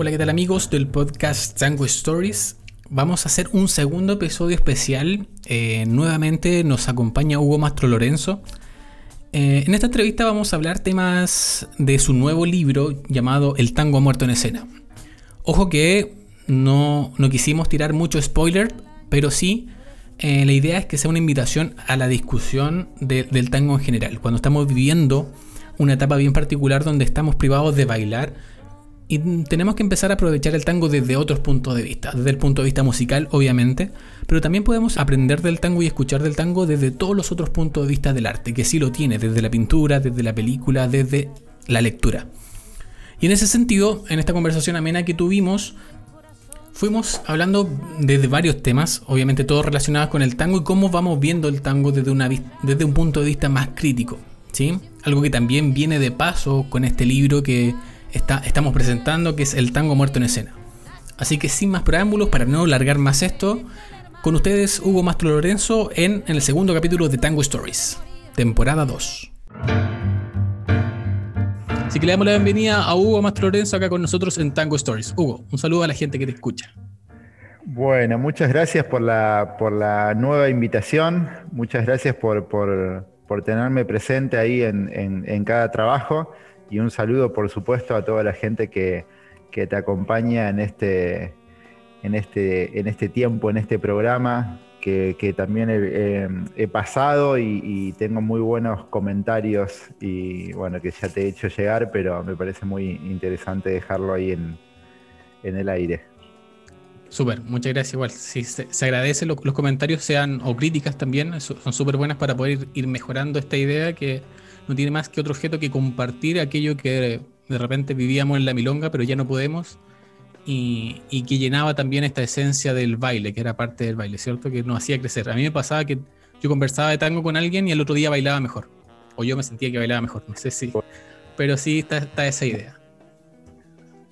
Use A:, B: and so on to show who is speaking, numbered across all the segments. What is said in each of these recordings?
A: Hola, ¿qué tal amigos del podcast Tango Stories? Vamos a hacer un segundo episodio especial. Eh, nuevamente nos acompaña Hugo Mastro Lorenzo. Eh, en esta entrevista vamos a hablar temas de su nuevo libro llamado El tango muerto en escena. Ojo que no, no quisimos tirar mucho spoiler, pero sí eh, la idea es que sea una invitación a la discusión del tango en general. Cuando estamos viviendo una etapa bien particular donde estamos privados de bailar, y tenemos que empezar a aprovechar el tango desde otros puntos de vista, desde el punto de vista musical, obviamente, pero también podemos aprender del tango y escuchar del tango desde todos los otros puntos de vista del arte, que sí lo tiene, desde la pintura, desde la película, desde la lectura. Y en ese sentido, en esta conversación amena que tuvimos, fuimos hablando desde varios temas, obviamente todos relacionados con el tango y cómo vamos viendo el tango desde, una, desde un punto de vista más crítico. ¿sí? Algo que también viene de paso con este libro que estamos presentando, que es El Tango Muerto en Escena. Así que sin más preámbulos, para no alargar más esto, con ustedes Hugo Mastro Lorenzo en, el segundo capítulo de Tango Stories, temporada 2. Así que le damos la bienvenida a Hugo Mastro Lorenzo acá con nosotros en Tango Stories. Hugo, un saludo a la gente que te escucha.
B: Bueno, muchas gracias por la, por la nueva invitación, muchas gracias por, tenerme presente ahí en, en cada trabajo y un saludo, por supuesto, a toda la gente que, te acompaña en este, en, este, en este tiempo, en este programa, que, también he, pasado y, tengo muy buenos comentarios y bueno, que ya te he hecho llegar, pero me parece muy interesante dejarlo ahí en, el aire.
A: Súper, muchas gracias. Igual, si se, agradece los, los, comentarios, sean o críticas también, son súper buenas para poder ir mejorando esta idea que no tiene más que otro objeto que compartir aquello que de repente vivíamos en la milonga, pero ya no podemos, y, que llenaba también esta esencia del baile, que era parte del baile, ¿cierto? Que nos hacía crecer. A mí me pasaba que yo conversaba de tango con alguien y el otro día bailaba mejor, o yo me sentía que bailaba mejor, no sé si, pero sí está, está esa idea.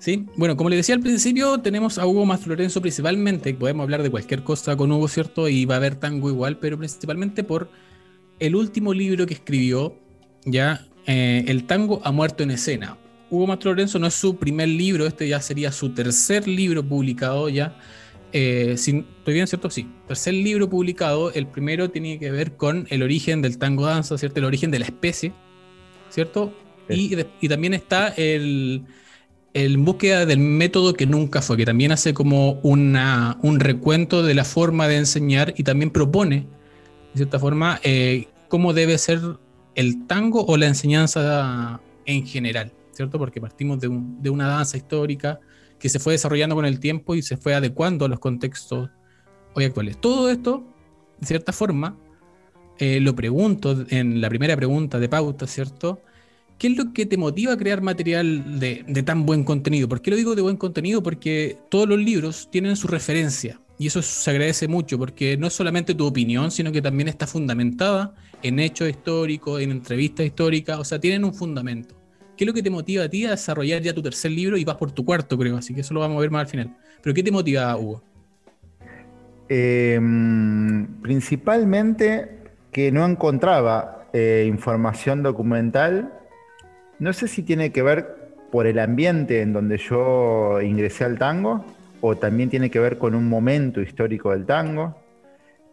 A: Sí, bueno, como le decía al principio, tenemos a Hugo Mastro Lorenzo principalmente, podemos hablar de cualquier cosa con Hugo, ¿cierto? Y va a haber tango igual, pero principalmente por el último libro que escribió, ya eh, El tango ha muerto en escena. Hugo Mastro Lorenzo no es su primer libro, este ya sería su tercer libro publicado ya. Eh, ¿Estoy bien, cierto? Sí. Tercer libro publicado. El primero tiene que ver con el origen del tango danza, ¿cierto? El origen de la especie, ¿cierto? Y, también está el, el búsqueda del método que nunca fue, que también hace como una, un recuento de la forma de enseñar y también propone, de cierta forma, eh, cómo debe ser el tango o la enseñanza en general, ¿cierto? Porque partimos de, una danza histórica que se fue desarrollando con el tiempo y se fue adecuando a los contextos hoy actuales. Todo esto, de cierta forma, eh, lo pregunto en la primera pregunta de pauta, ¿cierto? ¿Qué es lo que te motiva a crear material de, de, tan buen contenido? ¿Por qué lo digo de buen contenido? Porque todos los libros tienen su referencia. Y eso se agradece mucho porque no es solamente tu opinión, sino que también está fundamentada en hechos históricos, en entrevistas históricas, o sea, tienen un fundamento. ¿Qué es lo que te motiva a ti a desarrollar ya tu tercer libro y vas por tu cuarto, creo? Así que eso lo vamos a ver más al final. Pero ¿qué te motiva, Hugo?
B: Em, principalmente que no encontraba eh, información documental. No sé si tiene que ver por el ambiente en donde yo ingresé al tango o también tiene que ver con un momento histórico del tango.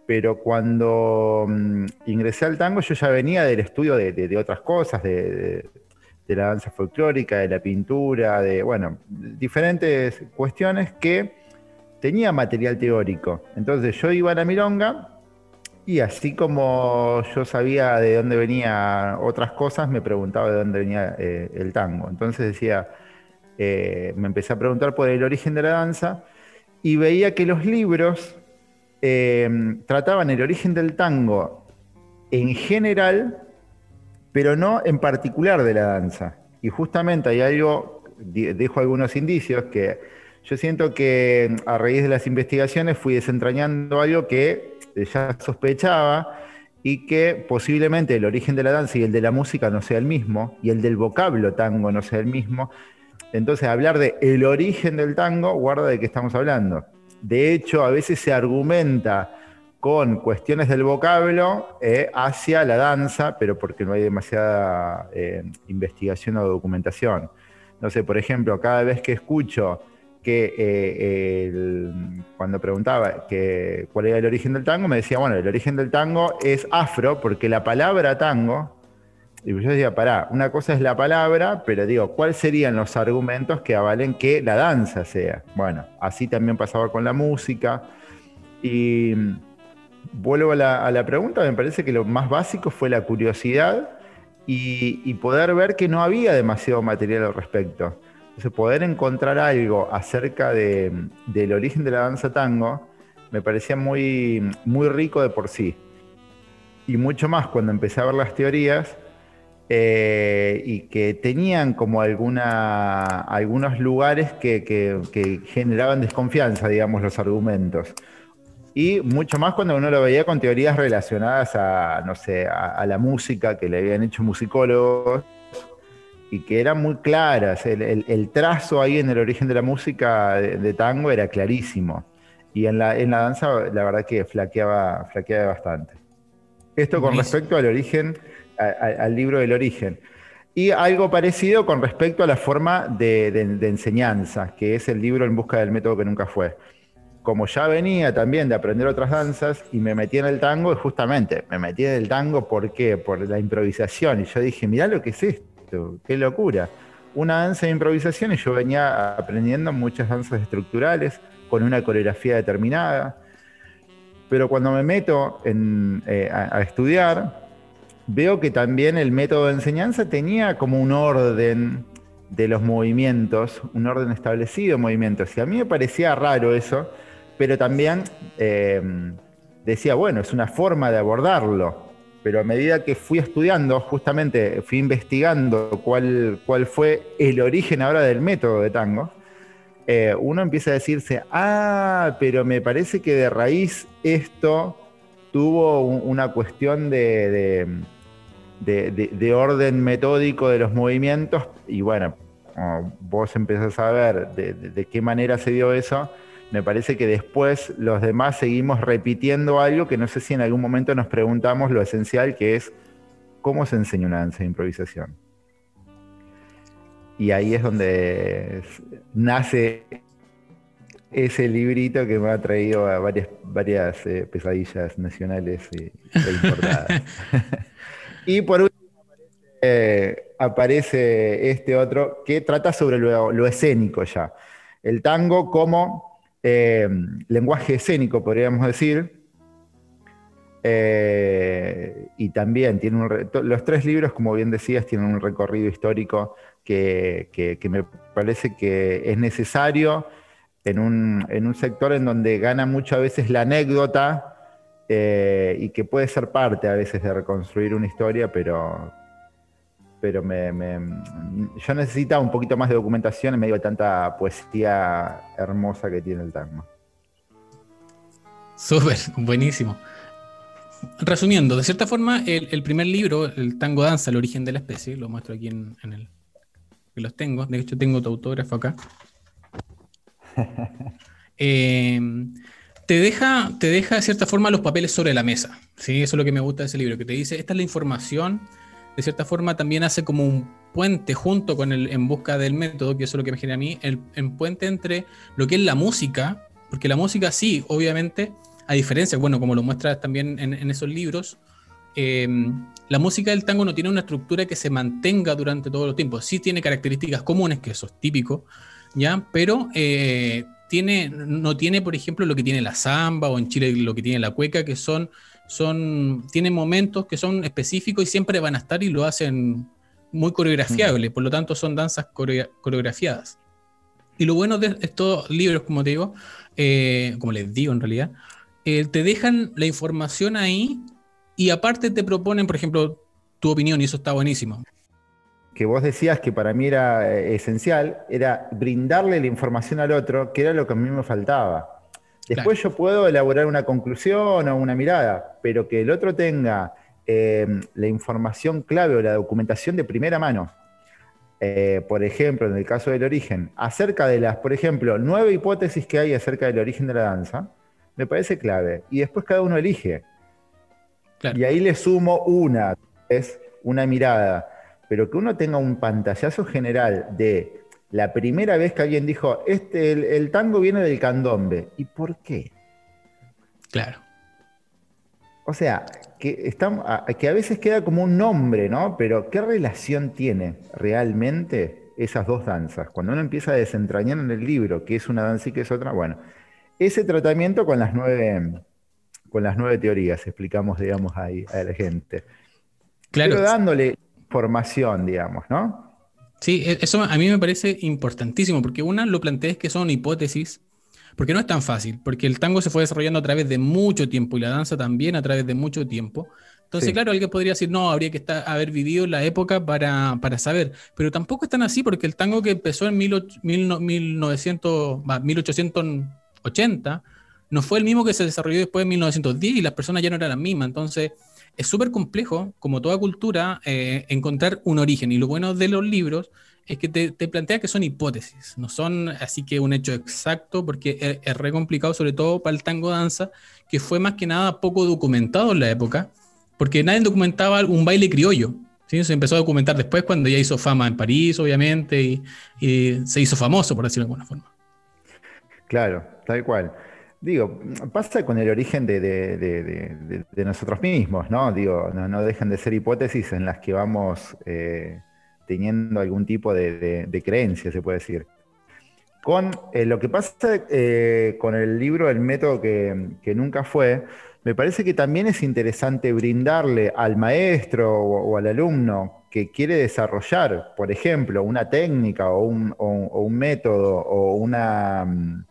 B: Pero cuando mm, ingresé al tango yo ya venía del estudio de, otras cosas, de, la danza folclórica, de la pintura, de, bueno, diferentes cuestiones que tenía material teórico. Entonces yo iba a la milonga y así como yo sabía de dónde venía otras cosas, me preguntaba de dónde venía eh, el tango. Entonces decía, eh, me empecé a preguntar por el origen de la danza y veía que los libros eh, trataban el origen del tango en general, pero no en particular de la danza. Y justamente hay algo, dejo algunos indicios que yo siento que a raíz de las investigaciones fui desentrañando algo que ya sospechaba y que posiblemente el origen de la danza y el de la música no sea el mismo, y el del vocablo tango no sea el mismo, entonces, hablar de el origen del tango, guarda de qué estamos hablando. De hecho, a veces se argumenta con cuestiones del vocablo eh, hacia la danza, pero porque no hay demasiada eh, investigación o documentación. No sé, por ejemplo, cada vez que escucho que eh, cuando preguntaba que, cuál era el origen del tango, me decía, bueno, el origen del tango es afro, porque la palabra tango, y yo decía, pará, una cosa es la palabra, pero digo, ¿cuáles serían los argumentos que avalen que la danza sea? Bueno, así también pasaba con la música. Y vuelvo a la, pregunta, me parece que lo más básico fue la curiosidad y, y poder ver que no había demasiado material al respecto. Entonces, poder encontrar algo acerca del origen de la danza tango me parecía muy, muy rico de por sí. Y mucho más cuando empecé a ver las teorías eh, y que tenían como alguna, algunos lugares que, generaban desconfianza, digamos, los argumentos. Y mucho más cuando uno lo veía con teorías relacionadas a, no sé, a la música que le habían hecho musicólogos y que eran muy claras. El, trazo ahí en el origen de la música de, tango era clarísimo. Y en la, en la, danza, la verdad que flaqueaba, flaqueaba bastante. Esto con respecto al origen, al libro del origen. Y algo parecido con respecto a la forma de, de, enseñanza, que es el libro En busca del método que nunca fue. Como ya venía también de aprender otras danzas y me metí en el tango, y justamente me metí en el tango, ¿por qué? Por la improvisación. Y yo dije, mirá lo que es esto qué locura. Una danza de improvisación y yo venía aprendiendo muchas danzas estructurales con una coreografía determinada. Pero cuando me meto eh, a, estudiar, veo que también el método de enseñanza tenía como un orden de los movimientos, un orden establecido de movimientos. Y a mí me parecía raro eso, pero también eh, decía, bueno, es una forma de abordarlo pero a medida que fui estudiando, justamente fui investigando cuál, cuál fue el origen ahora del método de tango, eh, uno empieza a decirse, ah, pero me parece que de raíz esto tuvo una cuestión de, orden metódico de los movimientos, y bueno, vos empezás a ver de qué manera se dio eso, me parece que después los demás seguimos repitiendo algo que no sé si en algún momento nos preguntamos lo esencial que es cómo se enseña una danza de improvisación. Y ahí es donde nace ese librito que me ha traído a varias, varias eh, pesadillas nacionales e importadas. y por último aparece, este otro que trata sobre lo escénico ya. El tango como eh, lenguaje escénico, podríamos decir. Eh, y también tiene los tres libros, como bien decías, tienen un recorrido histórico que, me parece que es necesario en un, sector en donde gana muchas veces la anécdota eh, y que puede ser parte a veces de reconstruir una historia, pero, pero me, yo necesitaba un poquito más de documentación en medio de tanta poesía hermosa que tiene el tango.
A: Súper, buenísimo. Resumiendo, de cierta forma, el, primer libro, el Tango Danza, el origen de la especie, lo muestro aquí en, el. que los tengo, de hecho tengo tu autógrafo acá. Eh, te, deja, te deja de cierta forma los papeles sobre la mesa. ¿sí? Eso es lo que me gusta de ese libro, que te dice, esta es la información de cierta forma también hace como un puente junto con el en busca del método, que eso es lo que me genera a mí, el, puente entre lo que es la música, porque la música sí, obviamente, a diferencia, bueno, como lo muestras también en, esos libros, em, la música del tango no tiene una estructura que se mantenga durante todo el tiempo. Sí tiene características comunes, que eso es típico, ¿ya? Pero eh, tiene, no tiene, por ejemplo, lo que tiene la samba o en Chile lo que tiene la cueca, que son son, tienen momentos que son específicos y siempre van a estar y lo hacen muy coreografiable, por lo tanto son danzas coreografiadas. Y lo bueno de estos libros, como te digo, eh, como les digo en realidad, eh, te dejan la información ahí y aparte te proponen, por ejemplo, tu opinión y eso está buenísimo.
B: Que vos decías que para mí era eh, esencial, era brindarle la información al otro, que era lo que a mí me faltaba. Después yo puedo elaborar una conclusión o una mirada, pero que el otro tenga eh, la información clave o la documentación de primera mano. Eh, por ejemplo, en el caso del origen, acerca de las, por ejemplo, nueve hipótesis que hay acerca del origen de la danza, me parece clave. Y después cada uno elige. Y ahí le sumo una, es una mirada. Pero que uno tenga un pantallazo general de la primera vez que alguien dijo, este, el, tango viene del candombe. ¿Y por qué?
A: Claro.
B: O sea, que, que a veces queda como un nombre, ¿no? Pero ¿qué relación tiene realmente esas dos danzas? Cuando uno empieza a desentrañar en el libro qué es una danza y qué es otra, bueno, ese tratamiento con las nueve, con las nueve teorías, explicamos, digamos, ahí a la gente. Claro. Pero dándole formación, digamos, ¿no?
A: Sí, e, eso a mí me parece importantísimo, porque una lo planteé que son hipótesis, porque no es tan fácil, porque el tango se fue desarrollando a través de mucho tiempo y la danza también a través de mucho tiempo. Entonces, claro, alguien podría decir, no, habría que estar, haber vivido la época para, saber, pero tampoco es tan así, porque el tango que empezó en 1900, 1880 no fue el mismo que se desarrolló después en 1910 y las personas ya no eran las mismas. Entonces, es súper complejo, como toda cultura, eh, encontrar un origen. Y lo bueno de los libros es que te, plantea que son hipótesis, no son así que un hecho exacto, porque es, re complicado, sobre todo para el tango danza, que fue más que nada poco documentado en la época, porque nadie documentaba un baile criollo. ¿sí? Se empezó a documentar después cuando ya hizo fama en París, obviamente, y se hizo famoso, por decirlo de alguna forma.
B: Claro, tal cual. Digo, pasa con el origen de, nosotros mismos, ¿no? Digo, no, dejan de ser hipótesis en las que vamos eh, teniendo algún tipo de, creencia, se puede decir. Con eh, lo que pasa eh, con el libro El método que, nunca fue, me parece que también es interesante brindarle al maestro o, al alumno que quiere desarrollar, por ejemplo, una técnica o un método o una mm,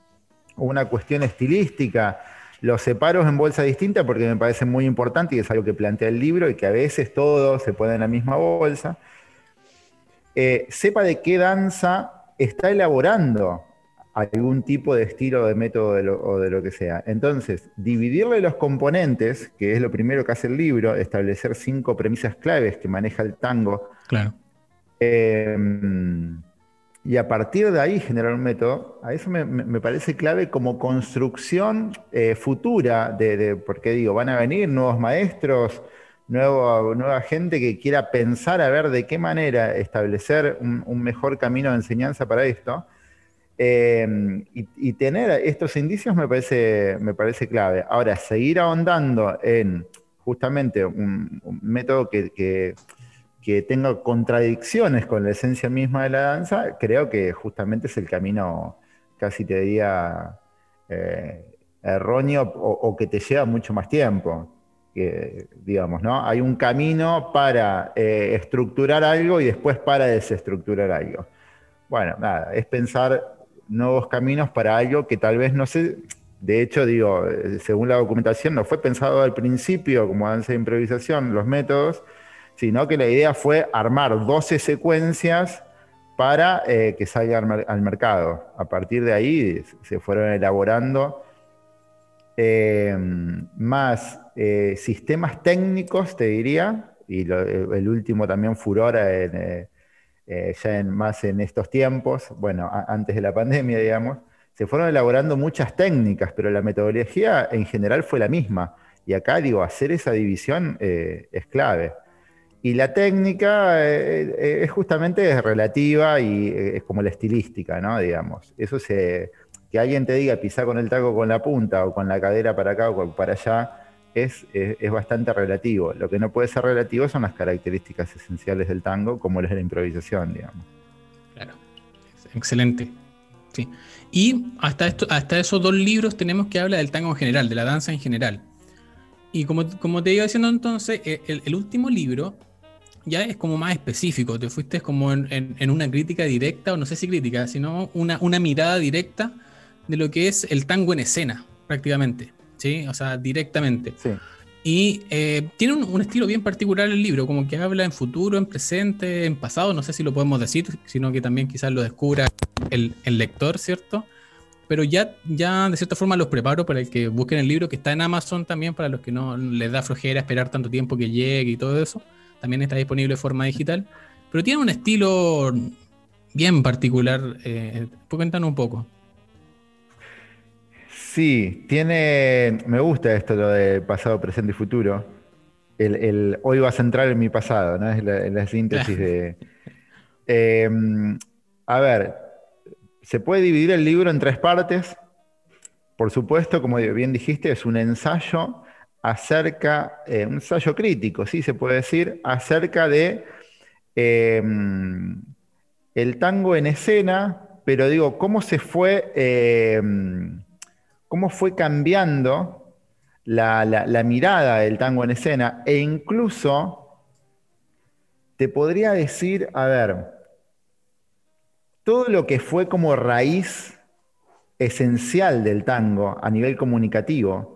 B: una cuestión estilística. Los separo en bolsa distinta porque me parece muy importante y es algo que plantea el libro y que a veces todo se pone en la misma bolsa. Eh, sepa de qué danza está elaborando algún tipo de estilo, de método o de lo que sea. Entonces, dividirle los componentes, que es lo primero que hace el libro, establecer cinco premisas claves que maneja el tango.
A: Claro.
B: Eh, y a partir de ahí generar un método, a eso me, parece clave como construcción eh, futura, de, porque digo, van a venir nuevos maestros, nueva gente que quiera pensar a ver de qué manera establecer un, mejor camino de enseñanza para esto. Eh, y, tener estos indicios me parece, me parece clave. Ahora, seguir ahondando en justamente un, método que tenga contradicciones con la esencia misma de la danza, creo que justamente es el camino, casi te diría, eh, erróneo o, que te lleva mucho más tiempo. digamos, ¿no? Hay un camino para eh, estructurar algo y después para desestructurar algo. Bueno, nada, es pensar nuevos caminos para algo que tal vez no sé, de hecho, digo, eh, según la documentación, no fue pensado al principio como danza de improvisación, los métodos, sino que la idea fue armar 12 secuencias para eh, que salga al, mercado. A partir de ahí se fueron elaborando eh, más eh, sistemas técnicos, te diría, y el último también furor ya más en estos tiempos, bueno, antes de la pandemia, digamos, se fueron elaborando muchas técnicas, pero la metodología en general fue la misma. Y acá, digo, hacer esa división es clave. Y la técnica eh, eh, es justamente relativa y eh, es como la estilística, ¿no? Digamos. Eso se. Que alguien te diga pisar con el taco con la punta o con la cadera para acá o para allá es, es, bastante relativo. Lo que no puede ser relativo son las características esenciales del tango, como es la improvisación, digamos.
A: Claro. Excelente. Sí. Y hasta, esto, hasta esos dos libros tenemos que hablar del tango en general, de la danza en general. Y como, como te iba diciendo entonces, el, el último libro ya es como más específico, te fuiste como en, una crítica directa, o no sé si crítica, sino una, una, mirada directa de lo que es el tango en escena, prácticamente, ¿sí? O sea, directamente.
B: Sí.
A: Y eh, tiene un, estilo bien particular el libro, como que habla en futuro, en presente, en pasado, no sé si lo podemos decir, sino que también quizás lo descubra el, el lector, ¿cierto? Pero ya, ya de cierta forma los preparo para el que busquen el libro, que está en Amazon también, para los que no les da flojera esperar tanto tiempo que llegue y todo eso también está disponible de forma digital, pero tiene un estilo bien particular. Eh, cuéntanos un poco.
B: Sí, tiene. Me gusta esto lo de pasado, presente y futuro. El, hoy vas a entrar en mi pasado, ¿no? Es la, síntesis de. Em, a ver, se puede dividir el libro en tres partes. Por supuesto, como bien dijiste, es un ensayo acerca, eh, un ensayo crítico, sí se puede decir, acerca de em, el tango en escena, pero digo, cómo se fue, em, cómo fue cambiando la, la mirada del tango en escena, e incluso te podría decir, a ver, todo lo que fue como raíz esencial del tango a nivel comunicativo,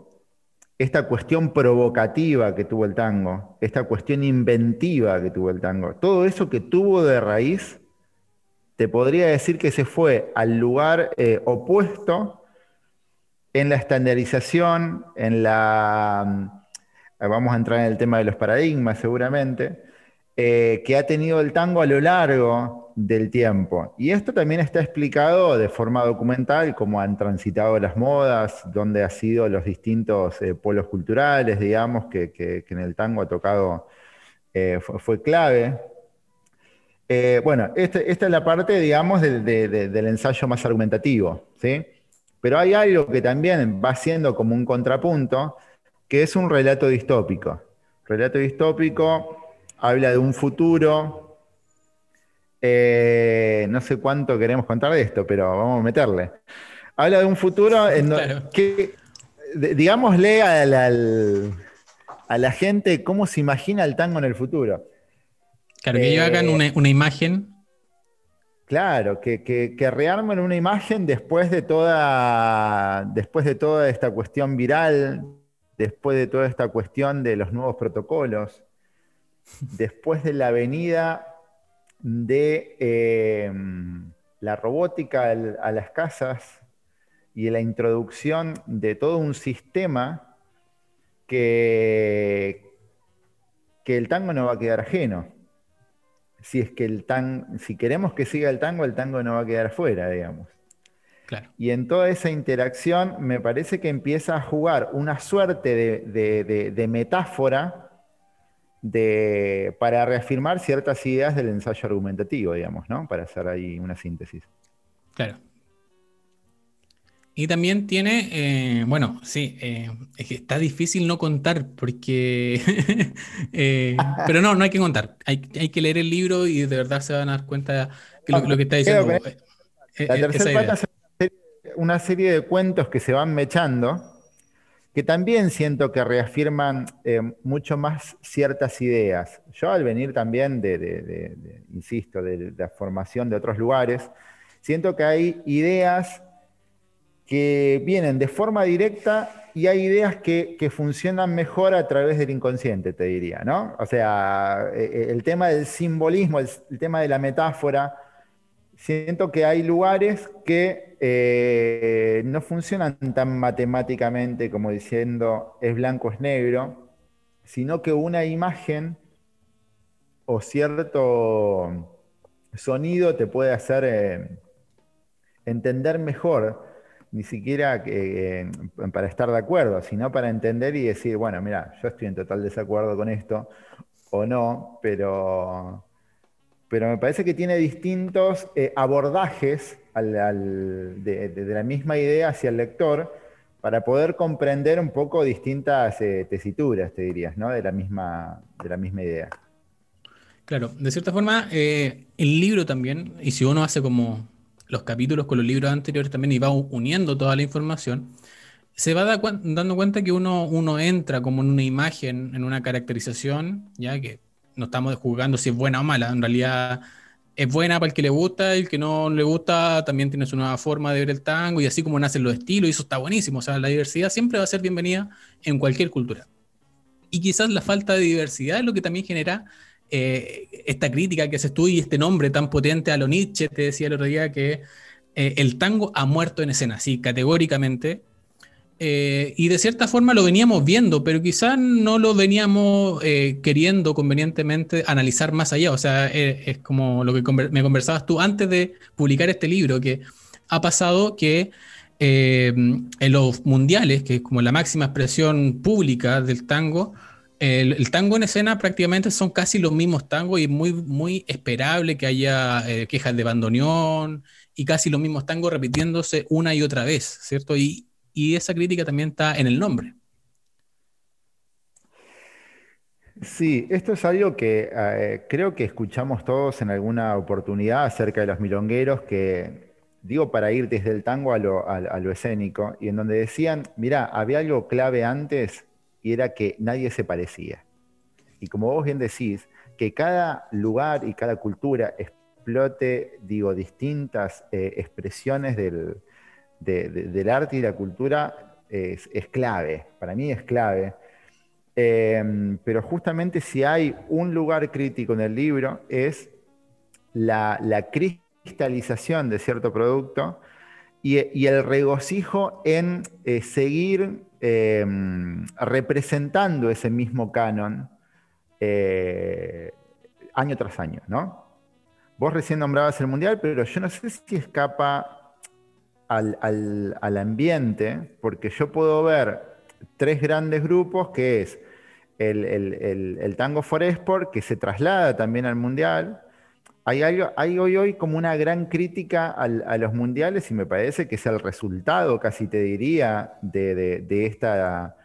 B: esta cuestión provocativa que tuvo el tango, esta cuestión inventiva que tuvo el tango, todo eso que tuvo de raíz, te podría decir que se fue al lugar eh, opuesto en la estandarización, en la... Vamos a entrar en el tema de los paradigmas seguramente, eh, que ha tenido el tango a lo largo del tiempo. Y esto también está explicado de forma documental, cómo han transitado las modas, dónde han sido los distintos eh, polos culturales, digamos, que, en el tango ha tocado, eh, fue, clave. bueno, este, esta es la parte, digamos, del ensayo más argumentativo, ¿sí? Pero hay algo que también va siendo como un contrapunto, que es un relato distópico. Relato distópico habla de un futuro. Eh, no sé cuánto queremos contar de esto, pero vamos a meterle. Habla de un futuro en que, digámosle a la gente cómo se imagina el tango en el futuro.
A: Claro, que ellos hagan eh, una, imagen.
B: Claro, que, que, rearmen una imagen después de, toda, después de toda esta cuestión viral, después de toda esta cuestión de los nuevos protocolos después de la venida de eh, la robótica a las casas y la introducción de todo un sistema que, que el tango no va a quedar ajeno. Si es que el tango, si queremos que siga el tango, el tango no va a quedar afuera, digamos. Y en toda esa interacción me parece que empieza a jugar una suerte de metáfora de, para reafirmar ciertas ideas del ensayo argumentativo, digamos, ¿no? Para hacer ahí una síntesis.
A: Claro. Y también tiene, eh, bueno, sí, eh, es que está difícil no contar porque, eh, pero no, no hay que contar, hay, que leer el libro y de verdad se van a dar cuenta que lo, que está diciendo.
B: La tercera parte es una serie de cuentos que se van mechando que también siento que reafirman eh, mucho más ciertas ideas. Yo al venir también de, insisto, de, la formación de otros lugares, siento que hay ideas que vienen de forma directa y hay ideas que, funcionan mejor a través del inconsciente, te diría, ¿no? O sea, eh, eh, el tema del simbolismo, el tema de la metáfora, siento que hay lugares que eh, no funcionan tan matemáticamente como diciendo es blanco, es negro, sino que una imagen o cierto sonido te puede hacer eh, entender mejor, ni siquiera eh, para estar de acuerdo, sino para entender y decir, bueno, mira, yo estoy en total desacuerdo con esto o no, pero pero me parece que tiene distintos eh, abordajes de, la misma idea hacia el lector para poder comprender un poco distintas eh, tesituras, te dirías, ¿no? de, la misma, de la misma idea.
A: Claro, de cierta forma, eh, el libro también, y si uno hace como los capítulos con los libros anteriores también y va uniendo toda la información, se va dando cuenta que uno, uno entra como en una imagen, en una caracterización, ya que no estamos juzgando si es buena o mala, en realidad es buena para el que le gusta, y el que no le gusta también tiene su nueva forma de ver el tango y así como nacen los estilos y eso está buenísimo, o sea, la diversidad siempre va a ser bienvenida en cualquier cultura. Y quizás la falta de diversidad es lo que también genera eh, esta crítica que haces tú y este nombre tan potente a lo Nietzsche, te decía el otro día que eh, el tango ha muerto en escena, sí, categóricamente, eh, y de cierta forma lo veníamos viendo, pero quizás no lo veníamos eh, queriendo convenientemente analizar más allá. O sea, eh, es como lo que me conversabas tú antes de publicar este libro, que ha pasado que en los mundiales, que es como la máxima expresión pública del tango, el, tango en escena prácticamente son casi los mismos tangos y es muy, muy esperable que haya quejas de bandoneón y casi los mismos tangos repitiéndose una y otra vez, ¿cierto? Y, esa crítica también está en el nombre.
B: Sí, esto es algo que eh, creo que escuchamos todos en alguna oportunidad acerca de los milongueros, que digo para ir desde el tango a lo, a lo escénico, y en donde decían, mira, había algo clave antes y era que nadie se parecía. Y como vos bien decís, que cada lugar y cada cultura explote, digo, distintas eh, expresiones del, del, arte y la cultura es, clave, para mí es clave. Em, pero justamente si hay un lugar crítico en el libro es la, cristalización de cierto producto y, el regocijo en eh, seguir Em, representando ese mismo canon eh, año tras año, ¿no? Vos recién nombrabas el Mundial, pero yo no sé si escapa al, ambiente, porque yo puedo ver tres grandes grupos, que es el, el Tango for Export, que se traslada también al Mundial, hay, algo, hay hoy, hoy como una gran crítica a los mundiales y me parece que es el resultado, casi te diría, de, esta,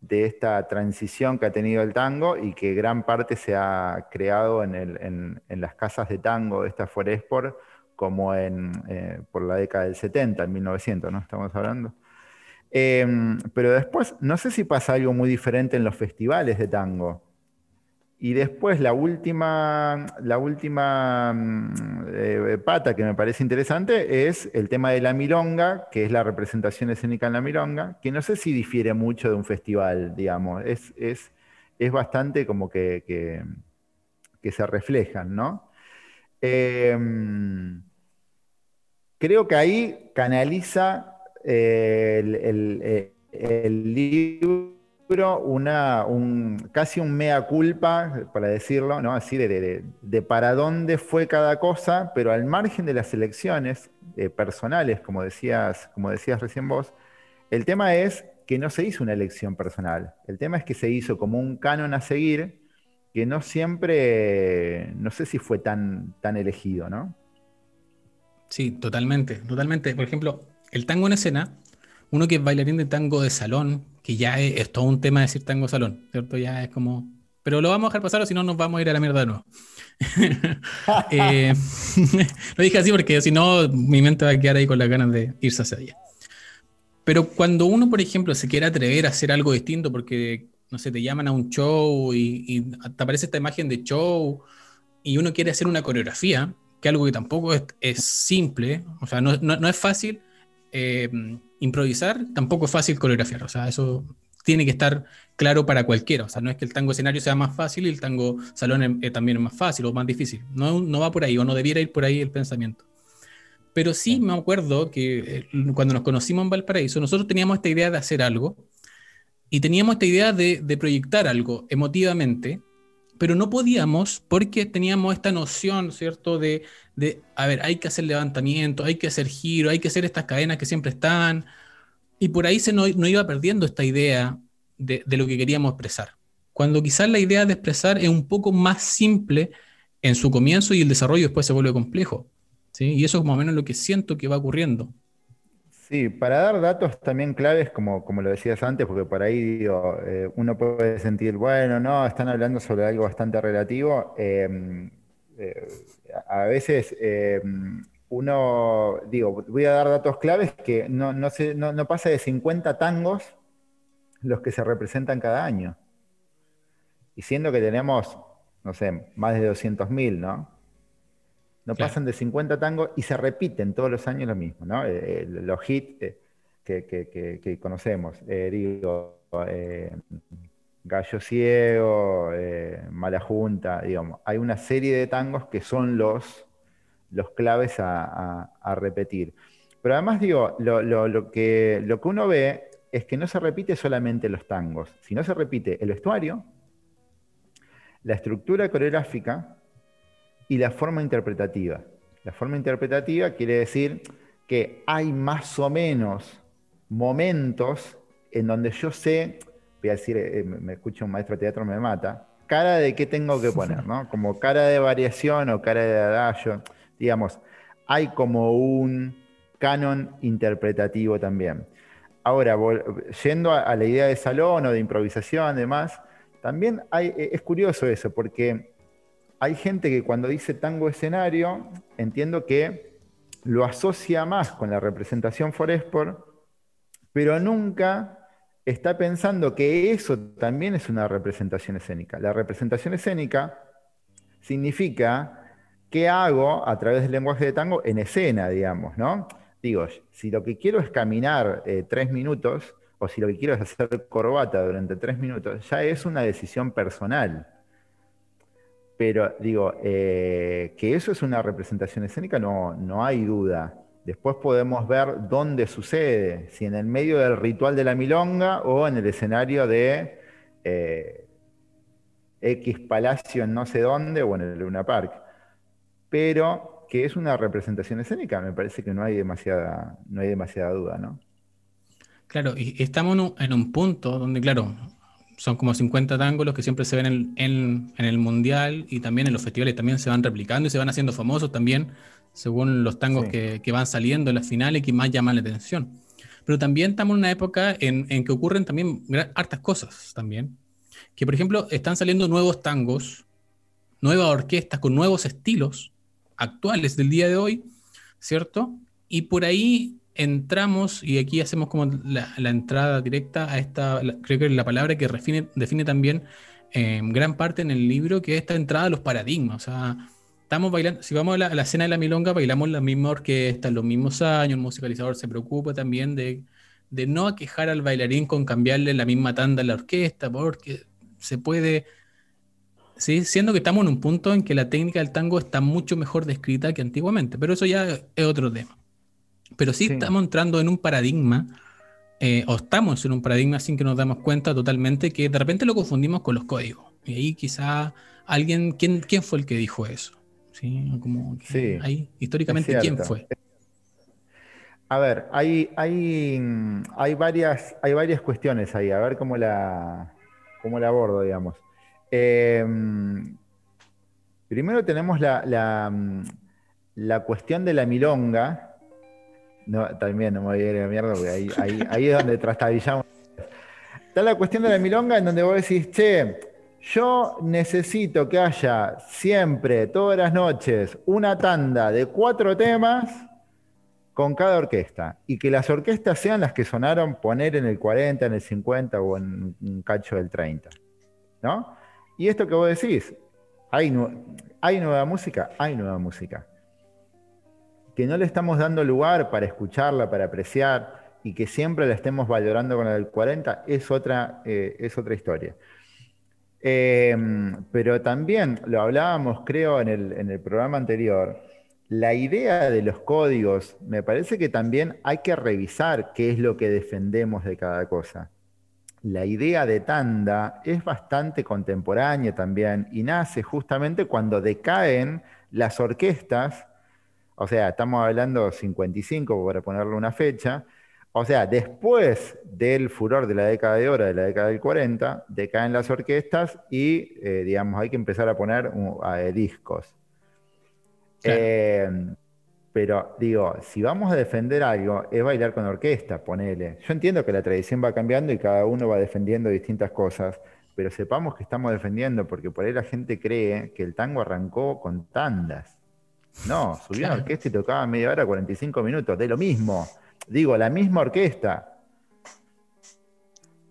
B: de esta transición que ha tenido el tango y que gran parte se ha creado en, las casas de tango de esta Foresport como en, eh, por la década del 70, en 1900, ¿no? Estamos hablando. Em, pero después, no sé si pasa algo muy diferente en los festivales de tango. Y después la última, la última mm, eh, pata que me parece interesante es el tema de la milonga, que es la representación escénica en la milonga, que no sé si difiere mucho de un festival, digamos. Es, es, bastante como que, que, se reflejan, ¿no? Em, creo que ahí canaliza eh, el, el, libro casi un mea culpa, para decirlo, ¿no? Así de, de, para dónde fue cada cosa, pero al margen de las elecciones eh, personales, como decías, como decías recién vos, el tema es que no se hizo una elección personal. El tema es que se hizo como un canon a seguir que no siempre, no sé si fue tan, tan elegido, ¿no?
A: Sí, totalmente, totalmente. Por ejemplo, el tango en escena, uno que es bailarín de tango de salón, que ya es, todo un tema decir tango salón, ¿cierto? Ya es como... Pero lo vamos a dejar pasar o si no nos vamos a ir a la mierda de nuevo. Eh, lo dije así porque si no mi mente va a quedar ahí con las ganas de irse hacia allá. Pero cuando uno, por ejemplo, se quiere atrever a hacer algo distinto porque, no sé, te llaman a un show y, te aparece esta imagen de show y uno quiere hacer una coreografía, que algo que tampoco es, simple, o sea, no, no, no es fácil. Eh, improvisar, tampoco es fácil coreografiar. O sea, eso tiene que estar claro para cualquiera. O sea, no es que el tango escenario sea más fácil y el tango salón también es más fácil o más difícil. No, no va por ahí o no debiera ir por ahí el pensamiento. Pero sí me acuerdo que eh, cuando nos conocimos en Valparaíso, nosotros teníamos esta idea de hacer algo y teníamos esta idea de, de proyectar algo emotivamente pero no podíamos porque teníamos esta noción, ¿cierto? De, de, a ver, hay que hacer levantamiento, hay que hacer giro, hay que hacer estas cadenas que siempre están. Y por ahí se nos, iba perdiendo esta idea de, de, lo que queríamos expresar. Cuando quizás la idea de expresar es un poco más simple en su comienzo y el desarrollo después se vuelve complejo. ¿sí? Y eso es más o menos lo que siento que va ocurriendo.
B: Sí, para dar datos también claves, como, como lo decías antes, porque por ahí digo, eh, uno puede sentir, bueno, no, están hablando sobre algo bastante relativo. Em, eh, a veces uno, digo, voy a dar datos claves que no, no, no, pasa de 50 tangos los que se representan cada año. Y siendo que tenemos, no sé, más de 200.000, ¿no? No pasan de 50 tangos y se repiten todos los años lo mismo, ¿no? Eh, eh, los hits eh, que, conocemos, digo, Gallo Ciego, Mala Junta, digamos. Hay una serie de tangos que son los, los claves a, repetir. Pero además, digo, lo, que, lo que uno ve es que no se repite solamente los tangos, sino se repite el vestuario, la estructura coreográfica, y la forma interpretativa. La forma interpretativa quiere decir que hay más o menos momentos en donde yo sé voy a decir, eh, me escucha un maestro de teatro, me mata, cara de qué tengo que poner, ¿no? Como cara de variación o cara de adagio, digamos, hay como un canon interpretativo también. Ahora, yendo a, la idea de salón o de improvisación, demás, también hay, e, es curioso eso, porque hay gente que cuando dice tango escenario, entiendo que lo asocia más con la representación Foresport, pero nunca está pensando que eso también es una representación escénica. La representación escénica significa qué hago a través del lenguaje de tango en escena, digamos, ¿no? Digo, si lo que quiero es caminar eh, tres minutos, o si lo que quiero es hacer corbata durante tres minutos, ya es una decisión personal. Pero digo, eh, que eso es una representación escénica, no, no hay duda. Después podemos ver dónde sucede, si en el medio del ritual de la milonga o en el escenario de eh, X Palacio en no sé dónde o en el Luna Park. Pero que es una representación escénica, me parece que no hay demasiada, no hay demasiada duda, ¿no?
A: Claro, y estamos en un punto donde, claro, son como 50 tangos los que siempre se ven en, el mundial y también en los festivales también se van replicando y se van haciendo famosos también según los tangos que, van saliendo en las finales que más llaman la atención. Pero también estamos en una época en, que ocurren también hartas cosas también. Que por ejemplo están saliendo nuevos tangos, nuevas orquestas con nuevos estilos actuales del día de hoy, ¿cierto? Y por ahí entramos, y aquí hacemos como la, entrada directa a esta, creo que es la palabra que define, también eh, gran parte en el libro, que es esta entrada a los paradigmas. O sea, estamos bailando, si vamos a la, escena de la milonga, bailamos la misma orquesta, los mismos años, el musicalizador se preocupa también de, de no aquejar al bailarín con cambiarle la misma tanda a la orquesta, porque se puede, ¿sí? siendo que estamos en un punto en que la técnica del tango está mucho mejor descrita que antiguamente, pero eso ya es otro tema. Pero sí, estamos entrando en un paradigma, eh, o estamos en un paradigma sin que nos damos cuenta totalmente que de repente lo confundimos con los códigos. Y ahí quizá alguien, ¿quién, quién fue el que dijo eso? ¿sí? Como ahí, históricamente, ¿quién fue?
B: A ver, hay, hay, hay, varias, hay varias cuestiones ahí, a ver cómo la, cómo la abordo, digamos. Em, primero tenemos la, la, cuestión de la milonga. No, también no me voy a ir a la mierda porque ahí, ahí, es donde trastabillamos. Está la cuestión de la milonga en donde vos decís, che, yo necesito que haya siempre, todas las noches, una tanda de cuatro temas con cada orquesta y que las orquestas sean las que sonaron poner en el 40, en el 50 o en un cacho del 30. ¿No? Y esto que vos decís, hay, hay nueva música, hay nueva música. Que no le estamos dando lugar para escucharla, para apreciar y que siempre la estemos valorando con la del 40 es otra, eh, es otra historia. Em, pero también lo hablábamos, creo, en el, programa anterior. La idea de los códigos, me parece que también hay que revisar qué es lo que defendemos de cada cosa. La idea de tanda es bastante contemporánea también y nace justamente cuando decaen las orquestas, o sea, estamos hablando 55 para ponerle una fecha, o sea, después del furor de la década de oro, de la década del 40, decaen las orquestas y, eh, digamos, hay que empezar a poner discos. Em, pero digo, si vamos a defender algo, es bailar con orquesta, ponele. Yo entiendo que la tradición va cambiando y cada uno va defendiendo distintas cosas, pero sepamos que estamos defendiendo, porque por ahí la gente cree que el tango arrancó con tandas. No, subió una orquesta y tocaba media hora, 45 minutos, de lo mismo. Digo, la misma orquesta.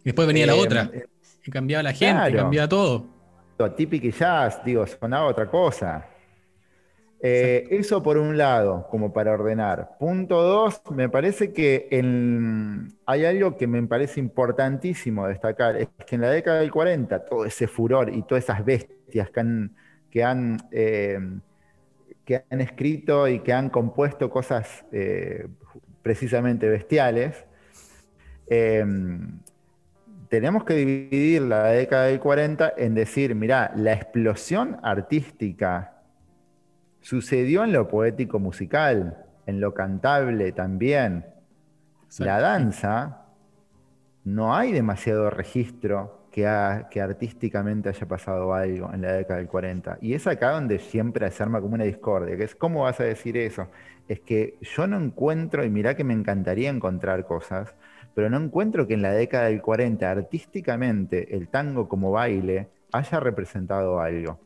A: Después venía la eh, otra. Eh, y cambiaba la gente, cambiaba todo.
B: Típico jazz, digo, sonaba otra cosa. Eh, eso por un lado, como para ordenar. Punto dos, me parece que hay algo que me parece importantísimo destacar, es que en la década del 40 todo ese furor y todas esas bestias que han, que han, que han escrito y que han compuesto cosas precisamente bestiales, em, tenemos que dividir la década del 40 en decir, mira, la explosión artística sucedió en lo poético musical, en lo cantable también. La danza no hay demasiado registro que, que artísticamente haya pasado algo en la década del 40. Y es acá donde siempre se arma como una discordia, que es, ¿cómo vas a decir eso? Es que yo no encuentro, y mirá que me encantaría encontrar cosas, pero no encuentro que en la década del 40 artísticamente el tango como baile haya representado algo.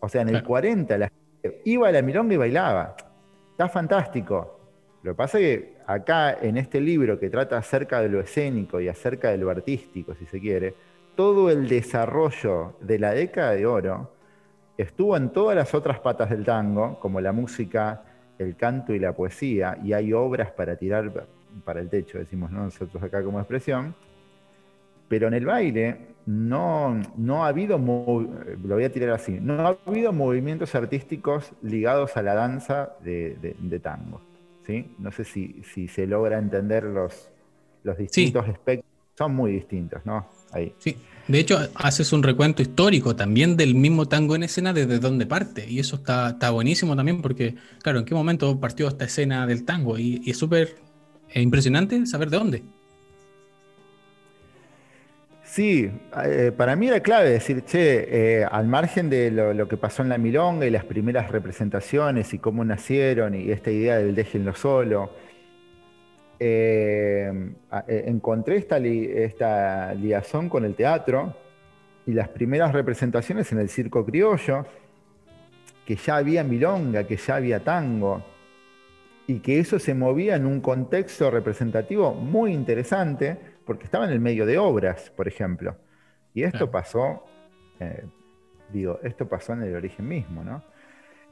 B: O sea, en el 40 la gente iba a la milonga y bailaba. Está fantástico. Lo que pasa es que acá en este libro que trata acerca de lo escénico y acerca de lo artístico, si se quiere, todo el desarrollo de la década de oro estuvo en todas las otras patas del tango, como la música, el canto y la poesía, y hay obras para tirar para el techo, decimos nosotros acá como expresión, pero en el baile no, no ha habido, lo voy a tirar así, no ha habido movimientos artísticos ligados a la danza de, tango. ¿Sí? No sé si, si, se logra entender los, los distintos aspectos, son muy distintos, ¿no? Ahí.
A: Sí, de hecho haces un recuento histórico también del mismo tango en escena desde donde parte, y eso está, está buenísimo también porque, claro, ¿en qué momento partió esta escena del tango? Y, y es súper impresionante saber de dónde.
B: Sí, eh, para mí era clave decir, che, eh, al margen de lo, que pasó en la milonga y las primeras representaciones y cómo nacieron y esta idea del déjenlo solo, eh, encontré esta, esta liazón con el teatro y las primeras representaciones en el circo criollo, que ya había milonga, que ya había tango, y que eso se movía en un contexto representativo muy interesante porque estaba en el medio de obras, por ejemplo. Y esto pasó, eh, digo, esto pasó en el origen mismo, ¿no?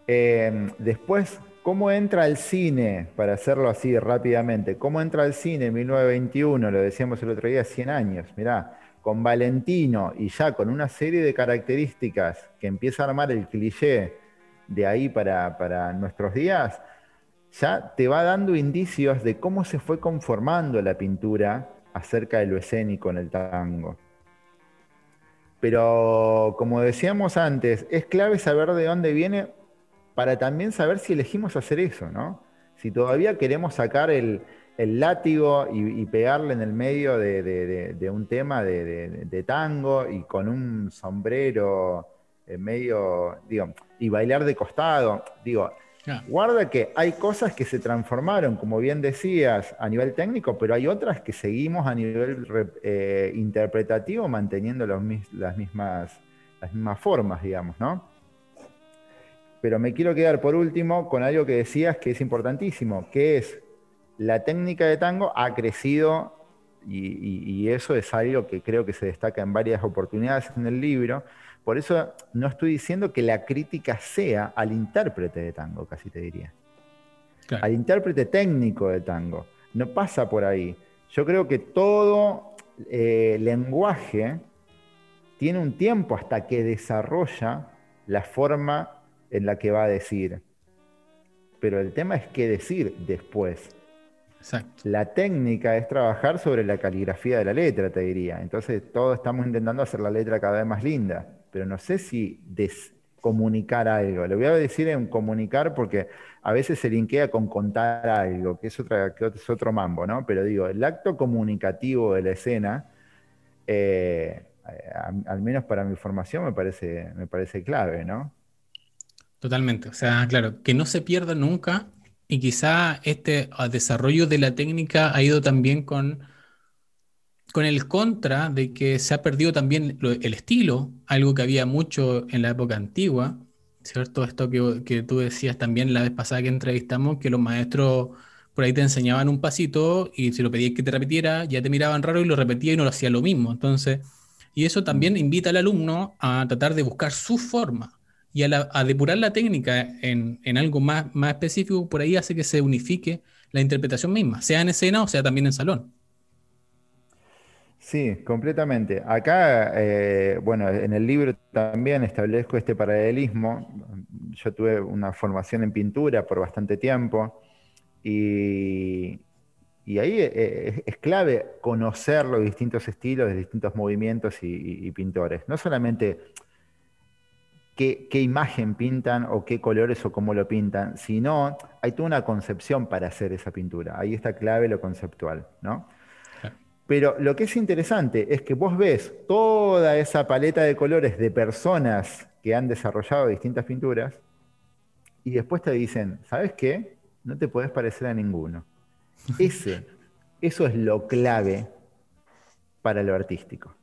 B: Em, después, ¿cómo entra al cine? Para hacerlo así rápidamente, ¿cómo entra al cine en 1921? Lo decíamos el otro día, 100 años, mirá, con Valentino y ya con una serie de características que empieza a armar el cliché de ahí para, para nuestros días, ya te va dando indicios de cómo se fue conformando la pintura acerca de lo escénico en el tango. Pero como decíamos antes, es clave saber de dónde viene para también saber si elegimos hacer eso, ¿no? Si todavía queremos sacar el, látigo y, pegarle en el medio de, un tema de, tango y con un sombrero en medio, digo, y bailar de costado, digo, Guarda que hay cosas que se transformaron, como bien decías, a nivel técnico, pero hay otras que seguimos a nivel eh, interpretativo manteniendo las, mismas, formas, digamos, ¿no? Pero me quiero quedar por último con algo que decías que es importantísimo, que es la técnica de tango ha crecido y, y eso es algo que creo que se destaca en varias oportunidades en el libro, por eso no estoy diciendo que la crítica sea al intérprete de tango, casi te diría. Al intérprete técnico de tango. No pasa por ahí. Yo creo que todo eh, lenguaje tiene un tiempo hasta que desarrolla la forma en la que va a decir. Pero el tema es qué decir después. La técnica es trabajar sobre la caligrafía de la letra, te diría. Entonces, todos estamos intentando hacer la letra cada vez más linda pero no sé si comunicar algo. Le voy a decir en comunicar porque a veces se linkea con contar algo, que es, otra, que es otro mambo, ¿no? Pero digo, el acto comunicativo de la escena, eh, al menos para mi formación, me parece, me parece clave, ¿no?
A: Totalmente. O sea, claro, que no se pierda nunca y quizá este ah, desarrollo de la técnica ha ido también con con el contra de que se ha perdido también el estilo, algo que había mucho en la época antigua, ¿cierto? Esto que, tú decías también la vez pasada que entrevistamos, que los maestros por ahí te enseñaban un pasito y si lo pedías que te repitiera, ya te miraban raro y lo repetía y no lo hacía lo mismo. Entonces, y eso también invita al alumno a tratar de buscar su forma y a, depurar la técnica en, algo más, más específico, por ahí hace que se unifique la interpretación misma, sea en escena o sea también en salón.
B: Sí, completamente. Acá, eh, bueno, en el libro también establezco este paralelismo. Yo tuve una formación en pintura por bastante tiempo y, ahí eh, es, clave conocer los distintos estilos de distintos movimientos y, pintores. No solamente qué, qué, imagen pintan o qué colores o cómo lo pintan, sino hay toda una concepción para hacer esa pintura. Ahí está clave lo conceptual, ¿no? Pero lo que es interesante es que vos ves toda esa paleta de colores de personas que han desarrollado distintas pinturas y después te dicen, ¿sabes qué? No te puedes parecer a ninguno. Ese, eso es lo clave para lo artístico.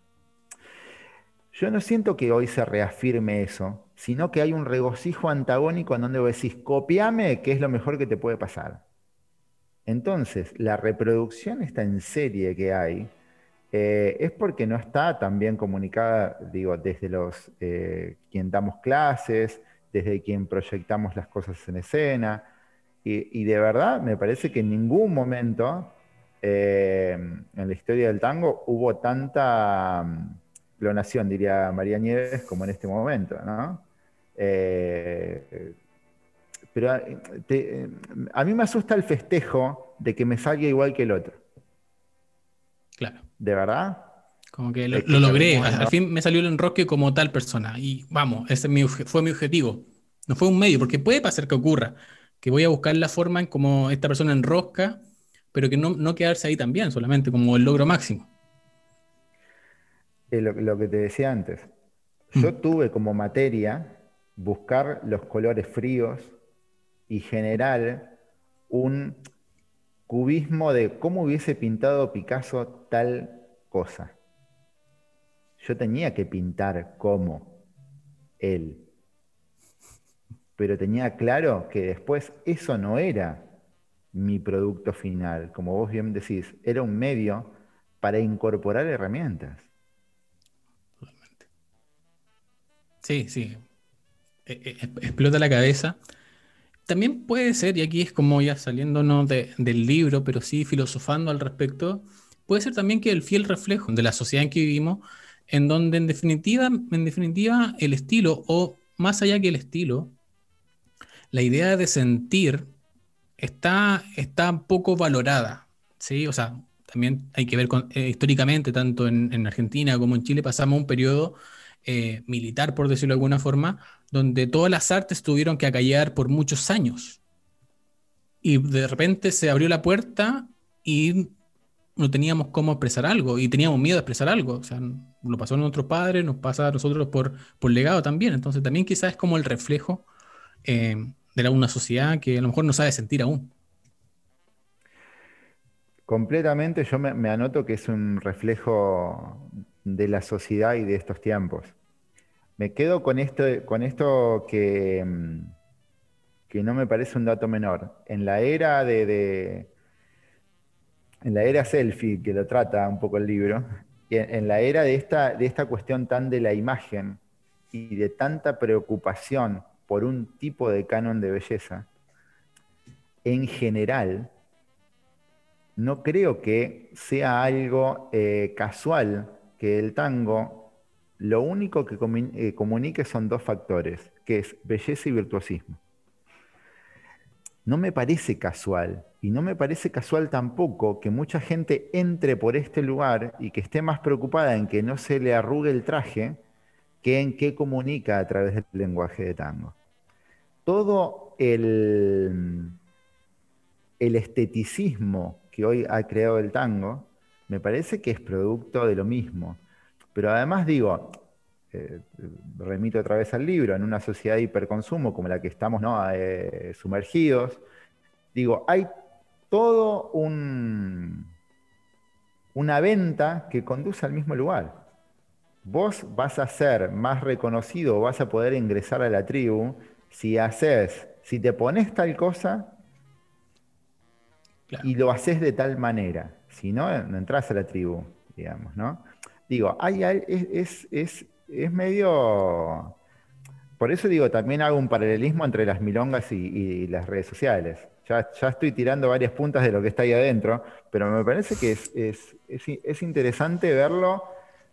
B: Yo no siento que hoy se reafirme eso, sino que hay un regocijo antagónico en donde vos decís, copiame, que es lo mejor que te puede pasar. Entonces, la reproducción esta en serie que hay eh, es porque no está tan bien comunicada, digo, desde los eh, quien damos clases, desde quien proyectamos las cosas en escena. Y, de verdad, me parece que en ningún momento eh, en la historia del tango hubo tanta mm, clonación, diría María Nieves, como en este momento, ¿no? Pero eh, eh, a mí me asusta el festejo de que me salga igual que el otro.
A: Claro.
B: ¿De verdad?
A: Como que lo, logré. Al, fin me salió el enrosque como tal persona. Y vamos, ese fue mi objetivo. No fue un medio, porque puede pasar que ocurra. Que voy a buscar la forma en cómo esta persona enrosca, pero que no, no quedarse ahí también, solamente como el logro máximo.
B: lo, que te decía antes. Yo mm. tuve como materia buscar los colores fríos, y generar un cubismo de cómo hubiese pintado Picasso tal cosa. Yo tenía que pintar como él, pero tenía claro que después eso no era mi producto final, como vos bien decís, era un medio para incorporar herramientas.
A: Sí, sí. E, e, explota la cabeza también puede ser, y aquí es como ya saliéndonos del libro, pero sí filosofando al respecto, puede ser también que el fiel reflejo de la sociedad en que vivimos, en donde en definitiva, en definitiva el estilo, o más allá que el estilo, la idea de sentir está, está poco valorada, ¿sí? O sea, también hay que ver eh, históricamente, tanto en, Argentina como en Chile, pasamos un periodo eh, militar, por decirlo de alguna forma, donde todas las artes tuvieron que acallar por muchos años. Y de repente se abrió la puerta y no teníamos cómo expresar algo y teníamos miedo de expresar algo. O sea, lo pasó a nuestros padres, nos pasa a nosotros por, por legado también. Entonces también quizás es como el reflejo eh, de una sociedad que a lo mejor no sabe sentir aún.
B: Completamente, yo me anoto que es un reflejo de la sociedad y de estos tiempos. Me quedo con esto, con esto que, mm, que no me parece un dato menor. En la era de, en la era selfie, que lo trata un poco el libro, en, la era de esta, de esta cuestión tan de la imagen y de tanta preocupación por un tipo de canon de belleza, en general, no creo que sea algo eh, casual que el tango lo único que eh, comunique son dos factores, que es belleza y virtuosismo. No me parece casual, y no me parece casual tampoco que mucha gente entre por este lugar y que esté más preocupada en que no se le arrugue el traje que en qué comunica a través del lenguaje de tango. Todo el, el esteticismo que hoy ha creado el tango me parece que es producto de lo mismo pero además digo, eh, remito otra vez al libro, en una sociedad de hiperconsumo como la que estamos eh, sumergidos, digo, hay todo un, una venta que conduce al mismo lugar. Vos vas a ser más reconocido, vas a poder ingresar a la tribu si haces, si te pones tal cosa y lo haces de tal manera. Si no, no entras a la tribu, digamos, ¿no? digo, hay, es, es, medio... Por eso digo, también hago un paralelismo entre las milongas y, las redes sociales. Ya, ya, estoy tirando varias puntas de lo que está ahí adentro, pero me parece que es, es, interesante verlo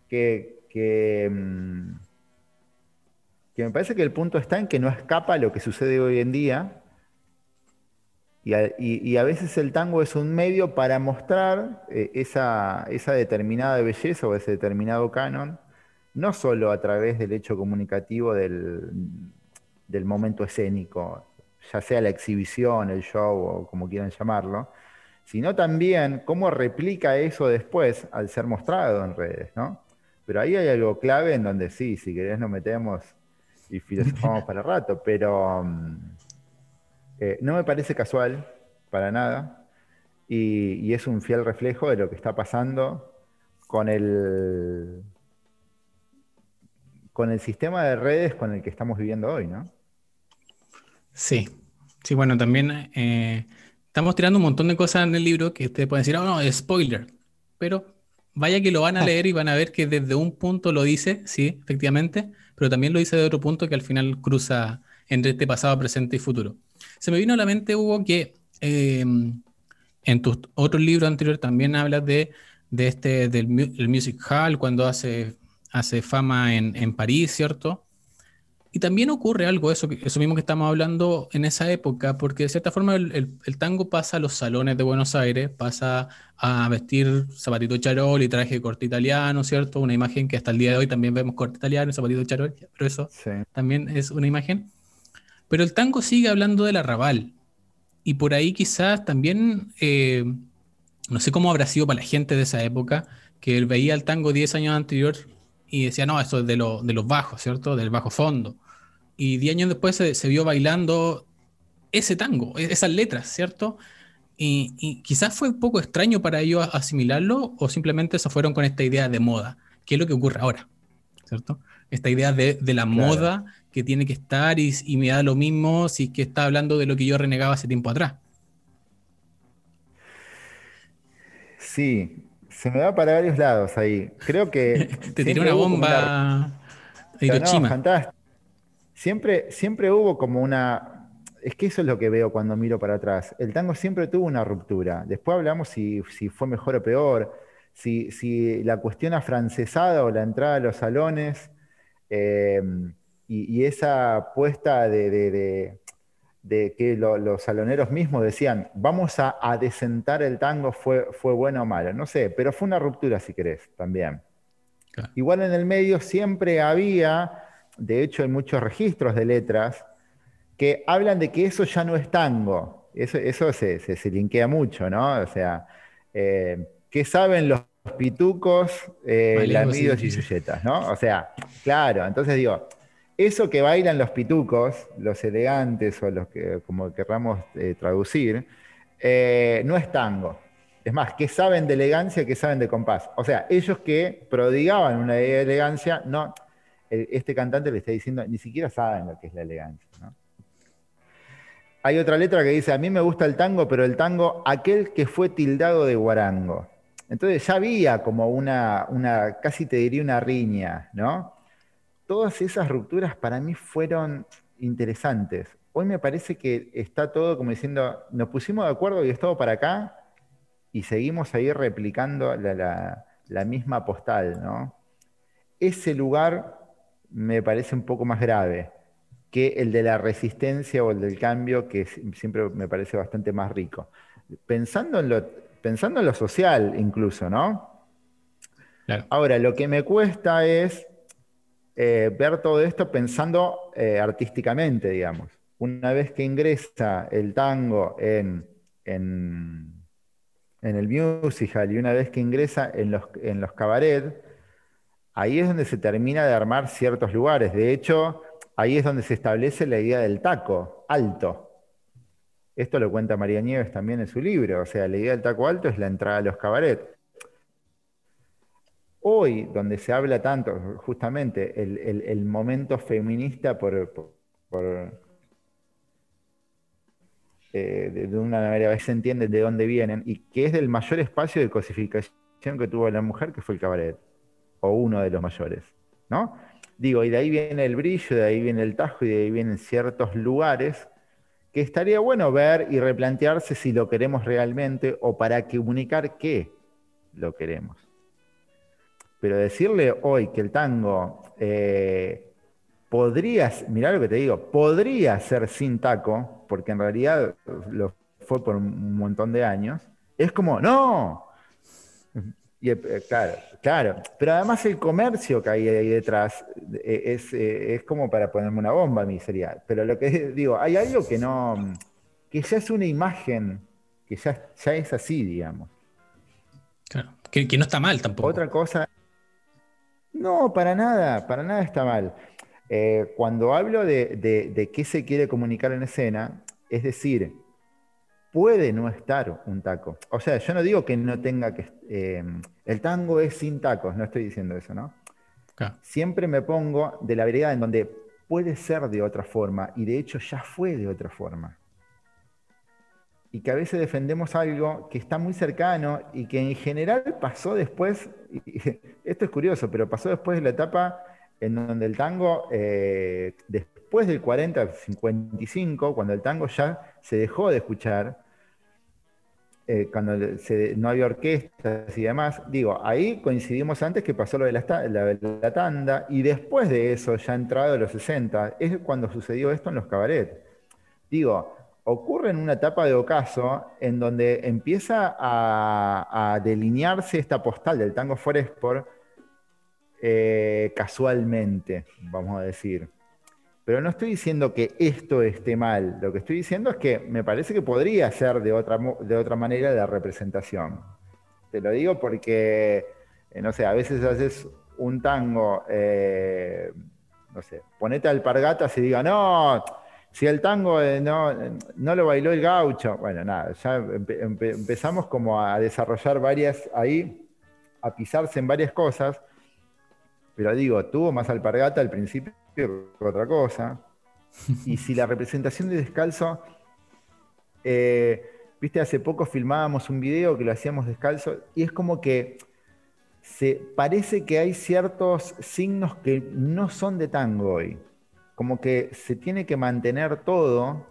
B: que, que, mm, que, me parece que el punto está en que no escapa lo que sucede hoy en día y a, veces el tango es un medio para mostrar eh, esa, determinada belleza o ese determinado canon, no solo a través del hecho comunicativo del, momento escénico, ya sea la exhibición, el show o como quieran llamarlo, sino también cómo replica eso después al ser mostrado en redes, ¿no? Pero ahí hay algo clave en donde sí, si querés nos metemos y filosofamos para rato, pero mm, eh, no me parece casual para nada y, es un fiel reflejo de lo que está pasando con el, con el sistema de redes con el que estamos viviendo hoy, ¿no?
A: Sí, sí, bueno, también eh, estamos tirando un montón de cosas en el libro que ustedes pueden decir, oh, no, es spoiler, pero vaya que lo van a leer y van a ver que desde un punto lo dice, sí, efectivamente, pero también lo dice de otro punto que al final cruza entre este pasado, presente y futuro. Se me vino a la mente, Hugo, que em, en tus otros libros anteriores también hablas de, de este, del Music Hall, cuando hace, hace fama en, en París, ¿cierto? Y también ocurre algo, eso, eso mismo que estamos hablando en esa época, porque de cierta forma el, tango pasa a los salones de Buenos Aires, pasa a vestir zapatito charol y traje corte italiano, ¿cierto? Una imagen que hasta el día de hoy también vemos corte italiano, zapatito charol, pero eso también es una imagen. Pero el tango sigue hablando del arrabal. Y por ahí quizás también, eh, no sé cómo habrá sido para la gente de esa época, que veía el tango 10 años anterior y decía, no, esto es de, de los bajos, ¿cierto? Del bajo fondo. Y 10 años después se, vio bailando ese tango, e, esas letras, ¿cierto? Y, quizás fue un poco extraño para ellos asimilarlo o simplemente se fueron con esta idea de moda, que es lo que ocurre ahora, ¿cierto? Esta idea de, la moda que tiene que estar y, y, me da lo mismo si es que está hablando de lo que yo renegaba hace tiempo atrás.
B: Sí, se me va para varios lados ahí. Creo que.
A: Te tiré una bomba.
B: fantástico. Siempre, siempre hubo como una. Es que eso es lo que veo cuando miro para atrás. El tango siempre tuvo una ruptura. Después hablamos si, fue mejor o peor, si, si, la cuestión afrancesada o la entrada a los salones eh, y, esa apuesta de de que los saloneros mismos decían, vamos a, desentar el tango, fue, fue bueno o malo. No sé, pero fue una ruptura, si querés, también. Igual en el medio siempre había, de hecho hay muchos registros de letras, que hablan de que eso ya no es tango. Eso, eso se, se, linkea mucho, ¿no? O sea, eh, ¿qué saben los pitucos, eh, lamidos y chuchetas, ¿no? O sea, claro, entonces digo, eso que bailan los pitucos, los elegantes o los que, como querramos eh, traducir, eh, no es tango. Es más, que saben de elegancia, que saben de compás. O sea, ellos que prodigaban una elegancia, no, este cantante le está diciendo, ni siquiera saben lo que es la elegancia. Hay otra letra que dice, a mí me gusta el tango, pero el tango, aquel que fue tildado de guarango. Entonces ya había como una, una casi te diría una riña, ¿no? Todas esas rupturas para mí fueron interesantes. Hoy me parece que está todo como diciendo, nos pusimos de acuerdo y es todo para acá y seguimos ahí replicando la, misma postal, ¿no? Ese lugar me parece un poco más grave que el de la resistencia o el del cambio, que siempre me parece bastante más rico. Pensando en lo, pensando en lo social incluso, ¿no? Ahora, lo que me cuesta es eh, ver todo esto pensando eh, artísticamente, digamos. Una vez que ingresa el tango en, en, el musical y una vez que ingresa en los, en los cabaret, ahí es donde se termina de armar ciertos lugares. De hecho, ahí es donde se establece la idea del taco alto. Esto lo cuenta María Nieves también en su libro. O sea, la idea del taco alto es la entrada a los cabaret. Hoy, donde se habla tanto, justamente, el, momento feminista por, eh, de, una manera se entiende de dónde vienen, y que es del mayor espacio de cosificación que tuvo la mujer, que fue el cabaret, o uno de los mayores, ¿no? Digo, y de ahí viene el brillo, de ahí viene el tajo, y de ahí vienen ciertos lugares que estaría bueno ver y replantearse si lo queremos realmente o para comunicar qué lo queremos. Pero decirle hoy que el tango eh, podría, mirá lo que te digo, podría ser sin taco, porque en realidad lo fue por un montón de años, es como, no. Y, eh, claro, claro. Pero además el comercio que hay ahí detrás eh, es, es como para ponerme una bomba a mí sería. Pero lo que digo, hay algo que no, que ya es una imagen que ya, ya es así, digamos.
A: Claro, que, no está mal tampoco.
B: Otra cosa, no, para nada, para nada está mal. Eh, cuando hablo de, qué se quiere comunicar en escena, es decir, puede no estar un taco. O sea, yo no digo que no tenga que... Eh, el tango es sin tacos, no estoy diciendo eso, ¿no? Siempre me pongo de la vereda en donde puede ser de otra forma y de hecho ya fue de otra forma. Y que a veces defendemos algo que está muy cercano y que en general pasó después, esto es curioso, pero pasó después de la etapa en donde el tango, eh, después del 40, 55, cuando el tango ya se dejó de escuchar, eh, cuando no había orquestas y demás, digo, ahí coincidimos antes que pasó lo de la, tanda y después de eso, ya entrado en los 60, es cuando sucedió esto en los cabarets. Digo, ocurre en una etapa de ocaso en donde empieza a, delinearse esta postal del tango Foresport eh, casualmente, vamos a decir. Pero no estoy diciendo que esto esté mal, lo que estoy diciendo es que me parece que podría ser de otra, de otra manera la representación. Te lo digo porque, eh, no sé, a veces haces un tango, eh, no sé, ponete alpargatas y diga, no, si el tango eh, no, no, lo bailó el gaucho, bueno, nada, ya empezamos como a desarrollar varias ahí, a pisarse en varias cosas, pero digo, tuvo más alpargata al principio otra cosa. Y si la representación de descalzo, eh, viste, hace poco filmábamos un video que lo hacíamos descalzo y es como que se parece que hay ciertos signos que no son de tango hoy. Como que se tiene que mantener todo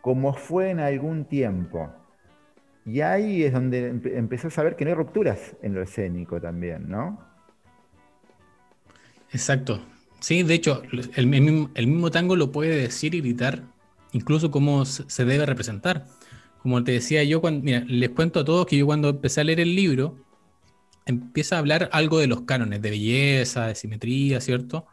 B: como fue en algún tiempo. Y ahí es donde empezás a ver que no hay rupturas en lo escénico también, ¿no?
A: Exacto. Sí, de hecho, el, mismo, tango lo puede decir y gritar, incluso cómo se debe representar. Como te decía yo, cuando, mira, les cuento a todos que yo cuando empecé a leer el libro, empieza a hablar algo de los cánones, de belleza, de simetría, ¿cierto?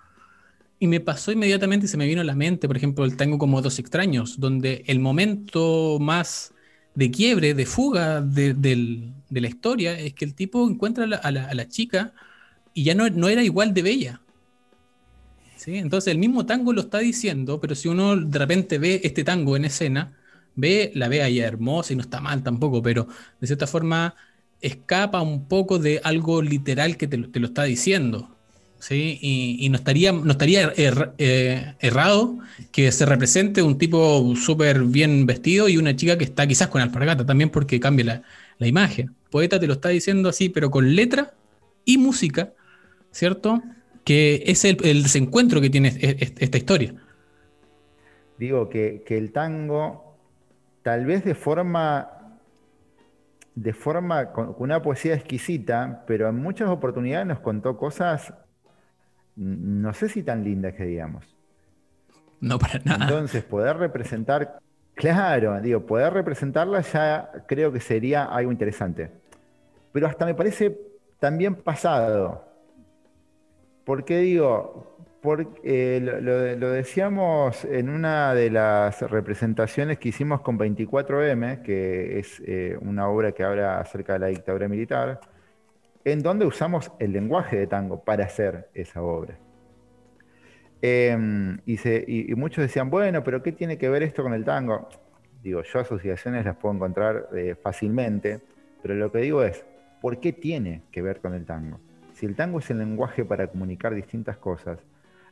A: Y me pasó inmediatamente y se me vino a la mente, por ejemplo, el tango como Dos extraños, donde el momento más de quiebre, de fuga de, la historia, es que el tipo encuentra a la, chica y ya no, no era igual de bella. Entonces el mismo tango lo está diciendo, pero si uno de repente ve este tango en escena, ve, la ve ahí hermosa y no está mal tampoco, pero de cierta forma escapa un poco de algo literal que te, lo está diciendo. ¿Sí? Y, no estaría, no estaría eh, errado que se represente un tipo súper bien vestido y una chica que está quizás con alpargata también porque cambia la, la imagen. Poeta te lo está diciendo así, pero con letra y música, ¿cierto? que es el, desencuentro que tiene esta historia.
B: Digo que, el tango, tal vez de forma, de forma con una poesía exquisita, pero en muchas oportunidades nos contó cosas, no sé si tan lindas que digamos.
A: No, para nada.
B: Entonces, poder representar, claro, digo, poder representarla ya creo que sería algo interesante. Pero hasta me parece también pasado. ¿Por qué digo? Porque eh, lo, decíamos en una de las representaciones que hicimos con 24M, que es eh, una obra que habla acerca de la dictadura militar, en donde usamos el lenguaje de tango para hacer esa obra. Em, y, muchos decían, bueno, pero ¿qué tiene que ver esto con el tango? Digo, yo asociaciones las puedo encontrar eh, fácilmente, pero lo que digo es, ¿por qué tiene que ver con el tango? si el tango es el lenguaje para comunicar distintas cosas,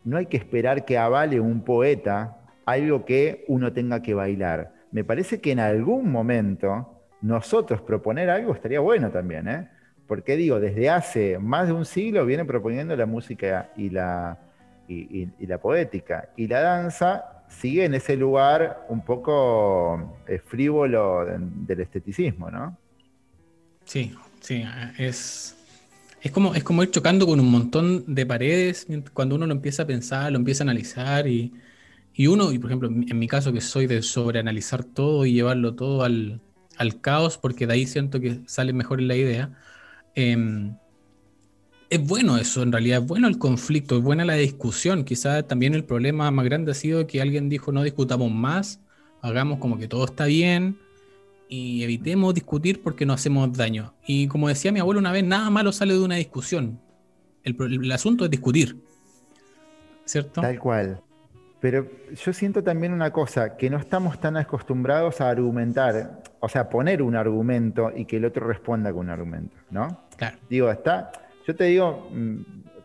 B: no hay que esperar que avale un poeta algo que uno tenga que bailar. Me parece que en algún momento nosotros proponer algo estaría bueno también, ¿eh? Porque digo, desde hace más de un siglo viene proponiendo la música y la, y, la poética. Y la danza sigue en ese lugar un poco eh, frívolo del esteticismo, ¿no?
A: Sí, sí, es, es como, es como ir chocando con un montón de paredes cuando uno lo empieza a pensar, lo empieza a analizar y, uno, y por ejemplo, en mi caso que soy de sobreanalizar todo y llevarlo todo al, caos, porque de ahí siento que sale mejor la idea, em, es bueno eso, en realidad es bueno el conflicto, es buena la discusión. Quizás también el problema más grande ha sido que alguien dijo no discutamos más, hagamos como que todo está bien y evitemos discutir porque nos hacemos daño. Y como decía mi abuelo una vez, nada malo sale de una discusión. El, asunto es discutir. ¿Cierto?
B: Tal cual. Pero yo siento también una cosa, que no estamos tan acostumbrados a argumentar, o sea, poner un argumento y que el otro responda con un argumento, ¿no?
A: Claro.
B: Digo, está, yo te digo, mm,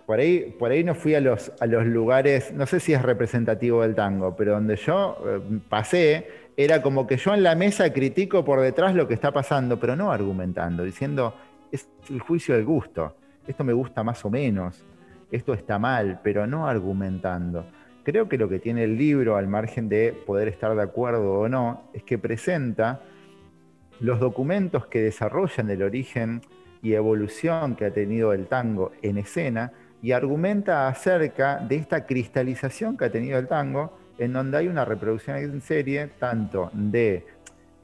B: por ahí, por ahí no fui a los, a los lugares, no sé si es representativo del tango, pero donde yo eh, pasé, era como que yo en la mesa critico por detrás lo que está pasando, pero no argumentando, diciendo, es el juicio del gusto, esto me gusta más o menos, esto está mal, pero no argumentando. Creo que lo que tiene el libro, al margen de poder estar de acuerdo o no, es que presenta los documentos que desarrollan el origen y evolución que ha tenido el tango en escena y argumenta acerca de esta cristalización que ha tenido el tango, en donde hay una reproducción en serie tanto de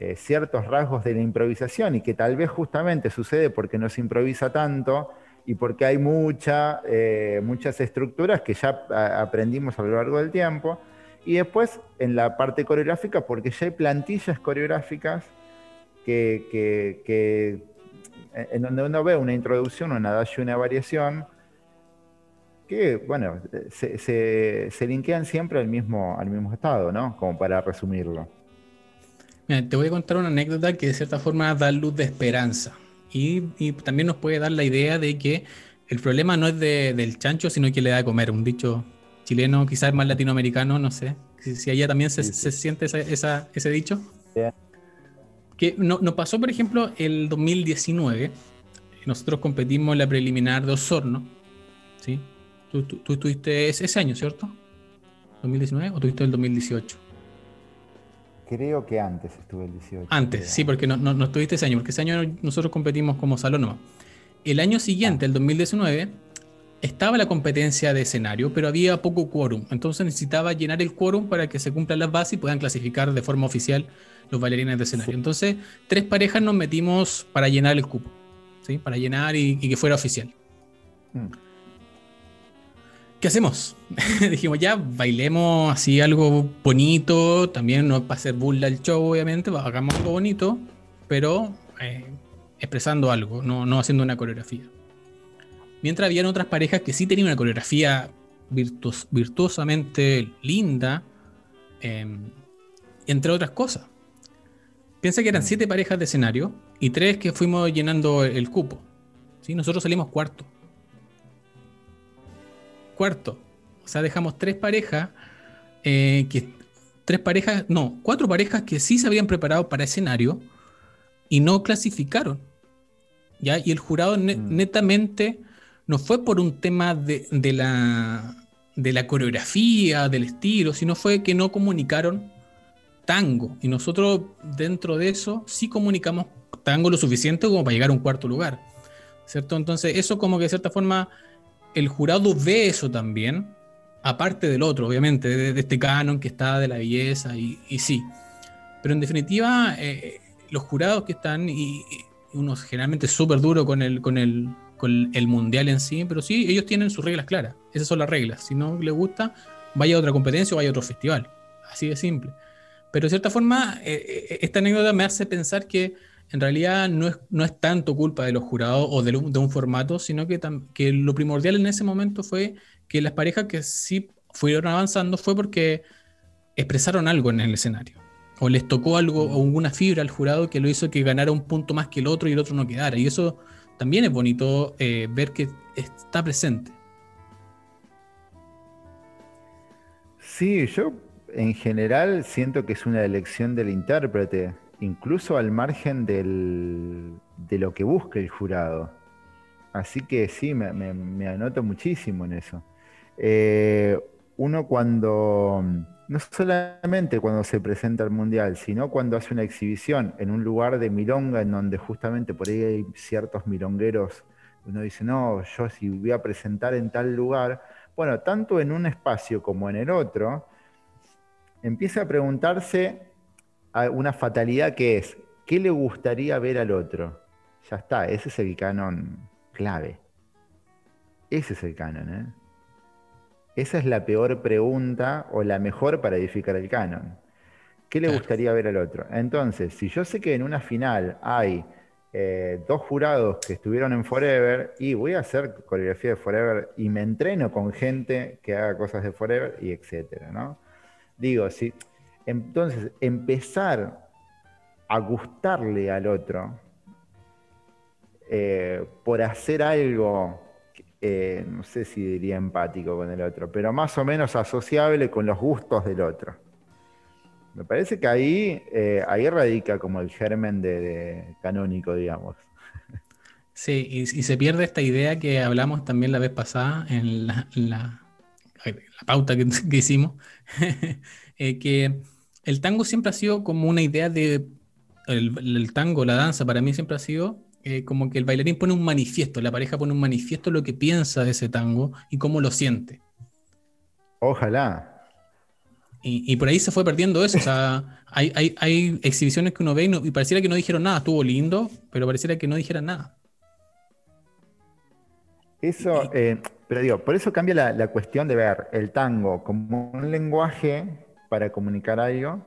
B: eh, ciertos rasgos de la improvisación y que tal vez justamente sucede porque no se improvisa tanto y porque hay mucha, eh, muchas estructuras que ya aprendimos a lo largo del tiempo. Y después en la parte coreográfica, porque ya hay plantillas coreográficas que, en donde uno ve una introducción, una adagio una variación, que, bueno, se, se, linkean siempre al mismo, al mismo estado, ¿no? Como para resumirlo.
A: Mira, te voy a contar una anécdota que de cierta forma da luz de esperanza y, también nos puede dar la idea de que el problema no es del chancho, sino que le da de comer. Un dicho chileno, quizás más latinoamericano, no sé. Si, allá también se, siente ese dicho. Que no, nos pasó, por ejemplo, el 2019. Nosotros competimos en la preliminar de Osorno. ¿sí? Tú, tú, estuviste ese año, ¿cierto? ¿2019 o tuviste el 2018?
B: Creo que antes estuve el 18.
A: Antes, sí, porque no, no, estuviste ese año, porque ese año nosotros competimos como salón El año siguiente, ah. el 2019, estaba la competencia de escenario, pero había poco quórum. Entonces necesitaba llenar el quórum para que se cumplan las bases y puedan clasificar de forma oficial los bailarines de escenario. Entonces, tres parejas nos metimos para llenar el cupo, ¿sí? para llenar y, que fuera oficial. Mm. ¿Qué hacemos? Dijimos, ya, bailemos así algo bonito, también no para hacer burla el show, obviamente, hagamos algo bonito, pero eh, expresando algo, no, no haciendo una coreografía. Mientras habían otras parejas que sí tenían una coreografía virtuosamente linda, em, entre otras cosas. Piensa que eran mm. siete parejas de escenario y tres que fuimos llenando el cupo. ¿sí? Nosotros salimos cuarto. Cuarto. O sea, dejamos tres parejas eh, que. Tres parejas, no, cuatro parejas que sí se habían preparado para escenario y no clasificaron. ¿ya? Y el jurado mm. netamente no fue por un tema de, la, de la coreografía, del estilo, sino fue que no comunicaron tango. Y nosotros dentro de eso sí comunicamos tango lo suficiente como para llegar a un cuarto lugar. ¿Cierto? Entonces eso como que de cierta forma el jurado ve eso también, aparte del otro, obviamente, de, este canon que está de la belleza y, sí. Pero en definitiva, eh, los jurados que están, y, unos generalmente súper duros con el, con el, con el mundial en sí, pero sí, ellos tienen sus reglas claras. Esas son las reglas. Si no les gusta, vaya a otra competencia o vaya a otro festival. Así de simple. Pero de cierta forma, eh, eh, esta anécdota me hace pensar que en realidad no es, no es tanto culpa de los jurados o de, un formato, sino que, que lo primordial en ese momento fue que las parejas que sí fueron avanzando fue porque expresaron algo en el escenario. O les tocó algo o una fibra al jurado que lo hizo que ganara un punto más que el otro y el otro no quedara. Y eso también es bonito eh, ver que está presente.
B: Sí, yo en general siento que es una elección del intérprete, incluso al margen de lo que busque el jurado. Así que sí, me, anoto muchísimo en eso. Eh, uno cuando no solamente cuando se presenta al mundial, sino cuando hace una exhibición en un lugar de milonga en donde justamente por ahí hay ciertos milongueros, uno dice, no, yo si voy a presentar en tal lugar, bueno, tanto en un espacio como en el otro, empieza a preguntarse una fatalidad que es, ¿qué le gustaría ver al otro? Ya está, ese es el canon clave. Ese es el canon, ¿eh? Esa es la peor pregunta o la mejor para edificar el canon. ¿Qué le gustaría ver al otro? Entonces, si yo sé que en una final hay eh, dos jurados que estuvieron en Forever y voy a hacer coreografía de Forever y me entreno con gente que haga cosas de Forever y etcétera, ¿no? Digo, si entonces empezar a gustarle al otro eh, por hacer algo, eh, no sé si diría empático con el otro, pero más o menos asociable con los gustos del otro. Me parece que ahí, eh, ahí radica como el germen de, canónico, digamos.
A: Sí, y, se pierde esta idea que hablamos también la vez pasada en la, pauta que, hicimos, que el tango siempre ha sido como una idea de, el, tango, la danza, para mí siempre ha sido eh, como que el bailarín pone un manifiesto, la pareja pone un manifiesto lo que piensa de ese tango y cómo lo siente.
B: Ojalá,
A: y, por ahí se fue perdiendo eso. O sea, hay, hay, exhibiciones que uno ve y, pareciera que no dijeron nada. Estuvo lindo, pero pareciera que no dijeran nada.
B: Eso, eh, pero digo, por eso cambia la, cuestión de ver el tango como un lenguaje para comunicar algo.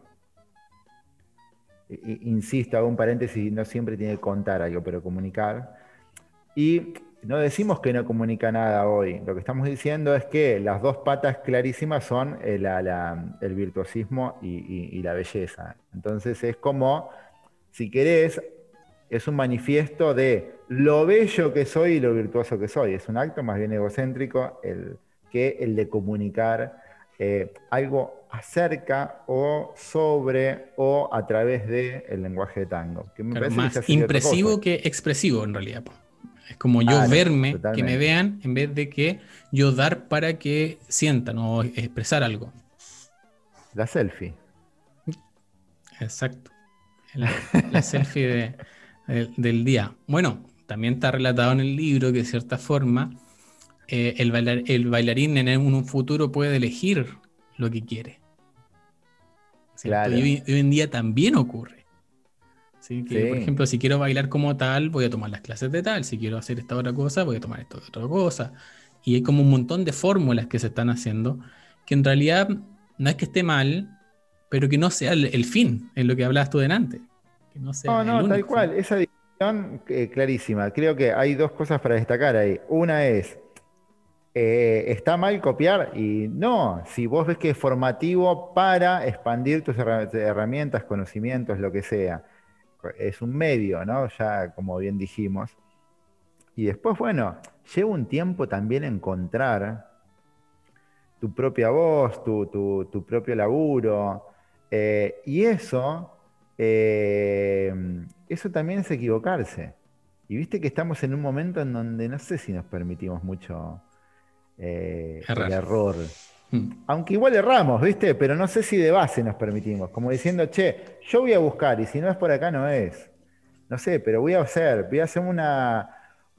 B: insisto, hago un paréntesis, no siempre tiene que contar algo, pero comunicar. Y no decimos que no comunica nada hoy. Lo que estamos diciendo es que las dos patas clarísimas son el, el virtuosismo y, la belleza. Entonces es como, si querés, es un manifiesto de lo bello que soy y lo virtuoso que soy. Es un acto más bien egocéntrico el, que el de comunicar eh, algo acerca o sobre o a través del el lenguaje de tango.
A: Que más impresivo que expresivo en realidad. Es como yo verme, que me vean, en vez de que yo dar para que sientan o expresar algo.
B: La selfie.
A: Exacto. La, selfie del día. Bueno, también está relatado en el libro que de cierta forma eh, el, bailarín en un futuro puede elegir lo que quiere. Y hoy en día también ocurre. Que, por ejemplo, si quiero bailar como tal, voy a tomar las clases de tal. Si quiero hacer esta otra cosa, voy a tomar esta otra cosa. Y hay como un montón de fórmulas que se están haciendo que en realidad no es que esté mal, pero que no sea el, fin, en lo que hablabas tú delante. Que
B: no, sea no, no tal cual. Esa discusión eh, clarísima. Creo que hay dos cosas para destacar ahí. Una es, eh, ¿está mal copiar? Y no, si vos ves que es formativo para expandir tus herramientas, conocimientos, lo que sea es un medio, ¿no? Ya como bien dijimos. Y después, bueno, lleva un tiempo también encontrar tu propia voz, tu, propio laburo. Eh, y eso, eh, eso también es equivocarse. Y viste que estamos en un momento en donde no sé si nos permitimos mucho eh, el error. Hmm. Aunque igual erramos, ¿viste? Pero no sé si de base nos permitimos. Como diciendo, che, yo voy a buscar y si no es por acá no es. No sé, pero voy a hacer, voy a hacer una,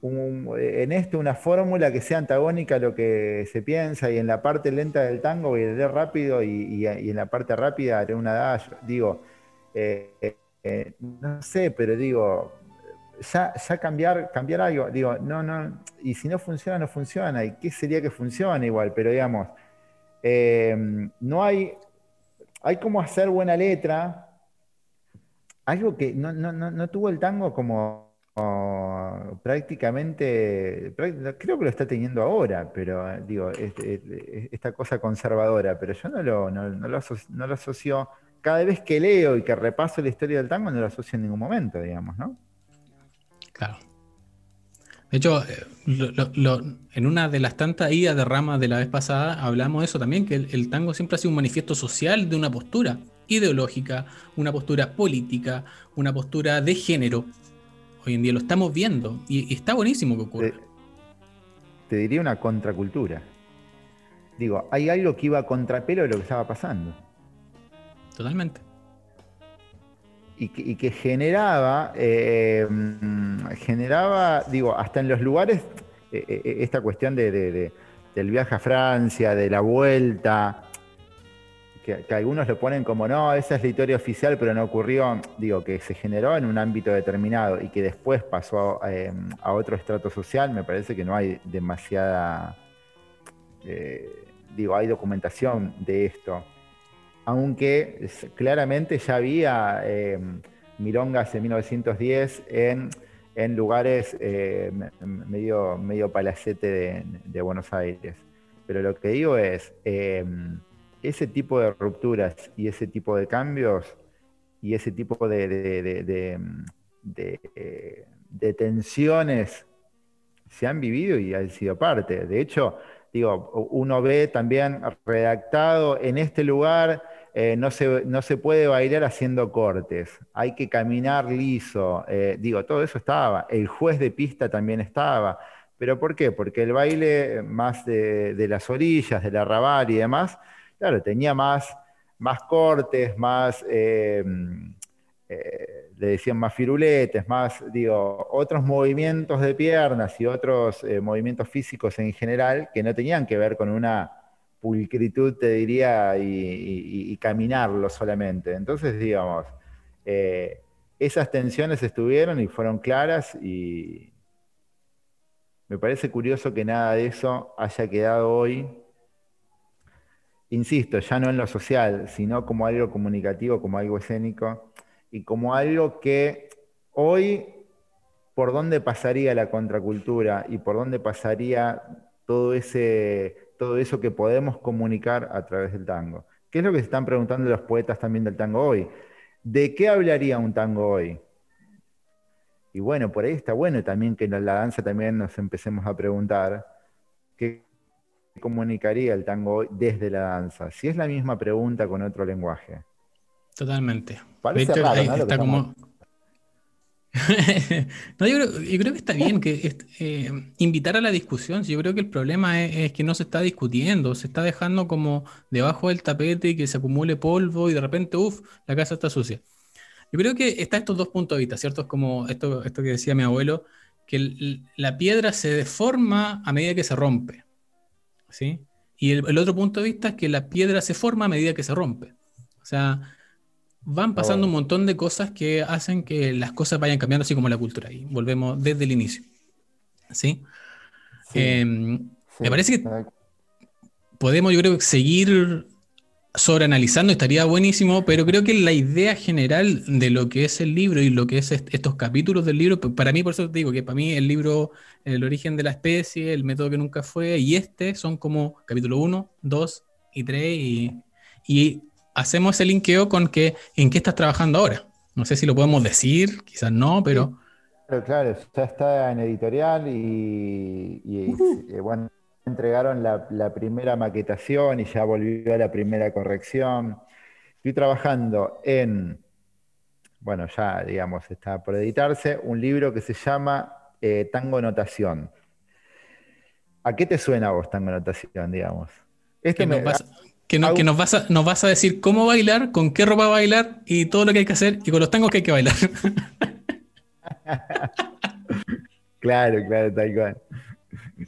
B: en esto una fórmula que sea antagónica a lo que se piensa y en la parte lenta del tango voy a leer rápido y, en la parte rápida haré una dash. Digo, eh, eh, no sé, pero digo, ya, cambiar, algo, digo, no, no, y si no funciona, no funciona. ¿Y qué sería que funcione igual? Pero digamos, Em, no hay, hay como hacer buena letra, algo que no, tuvo el tango como prácticamente, creo que lo está teniendo ahora, pero digo, esta cosa conservadora, pero yo no lo, no, lo no lo asocio, cada vez que leo y que repaso la historia del tango, no lo asocio en ningún momento, digamos, ¿no?
A: Claro. De hecho, eh, en una de las tantas idas de ramas de la vez pasada hablamos de eso también, que el, tango siempre ha sido un manifiesto social de una postura ideológica, una postura política, una postura de género. Hoy en día lo estamos viendo y, está buenísimo que ocurra.
B: Te, diría una contracultura. Digo, hay algo que iba a contrapelo de lo que estaba pasando.
A: Totalmente
B: y que, generaba, eh, generaba, digo, hasta en los lugares, eh, eh, esta cuestión de, del viaje a Francia, de la vuelta, que, algunos lo ponen como, no, esa es la historia oficial, pero no ocurrió, digo, que se generó en un ámbito determinado y que después pasó a, otro estrato social, me parece que no hay demasiada, digo, hay documentación de esto. Aunque claramente ya había eh, milongas en 1910 en, lugares eh, medio, medio palacete de, Buenos Aires. Pero lo que digo es, eh, ese tipo de rupturas y ese tipo de cambios y ese tipo de, de tensiones se han vivido y han sido parte. De hecho, digo, uno ve también redactado en este lugar, eh, no, se, no, se, puede bailar haciendo cortes, hay que caminar liso, eh, digo, todo eso estaba, el juez de pista también estaba, pero ¿por qué? Porque el baile más de, las orillas, del arrabal y demás, claro, tenía más, más cortes, más... Eh, le decían más firuletes, más, digo, otros movimientos de piernas y otros movimientos físicos en general que no tenían que ver con una pulcritud, te diría, y, caminarlo solamente. Entonces, digamos, eh, esas tensiones estuvieron y fueron claras y me parece curioso que nada de eso haya quedado hoy, insisto, ya no en lo social, sino como algo comunicativo, como algo escénico y como algo que hoy, por dónde pasaría la contracultura y por dónde pasaría todo, ese, todo eso que podemos comunicar a través del tango. ¿Qué es lo que se están preguntando los poetas también del tango hoy? ¿De qué hablaría un tango hoy? Y bueno, por ahí está bueno también que en la danza también nos empecemos a preguntar qué comunicaría el tango hoy desde la danza. Si es la misma pregunta con otro lenguaje.
A: Totalmente. está como... no, yo creo, que está bien que eh, invitar a la discusión. Yo creo que el problema es, que no se está discutiendo, se está dejando como debajo del tapete y que se acumule polvo y de repente, uff, la casa está sucia. Yo creo que está estos dos puntos de vista, ¿cierto? Es como esto, esto que decía mi abuelo, que la piedra se deforma a medida que se rompe. ¿sí? Y el, el, otro punto de vista es que la piedra se forma a medida que se rompe. O sea, van pasando un montón de cosas que hacen que las cosas vayan cambiando, así como la cultura. Y volvemos desde el inicio. ¿Sí? Em, me parece que podemos, yo creo, seguir sobreanalizando, estaría buenísimo, pero creo que la idea general de lo que es el libro y lo que es estos capítulos del libro, para mí, por eso te digo que para mí el libro El origen de la especie, El método que nunca fue, y este son como capítulo 1, 2 y 3, y, y hacemos ese linkeo con que en qué estás trabajando ahora. No sé si lo podemos decir, quizás no, pero...
B: Claro, claro, ya está en editorial y, eh, bueno, entregaron la, primera maquetación y ya volvió a la primera corrección. Estoy trabajando en, bueno, ya digamos, está por editarse, un libro que se llama eh, Tango Notación. ¿A qué te suena a vos Tango Notación, digamos?
A: Este me, que, nos, vas a, nos vas a decir cómo bailar, con qué ropa bailar y todo lo que hay que hacer y con los tangos que hay que bailar.
B: claro, claro, tal cual.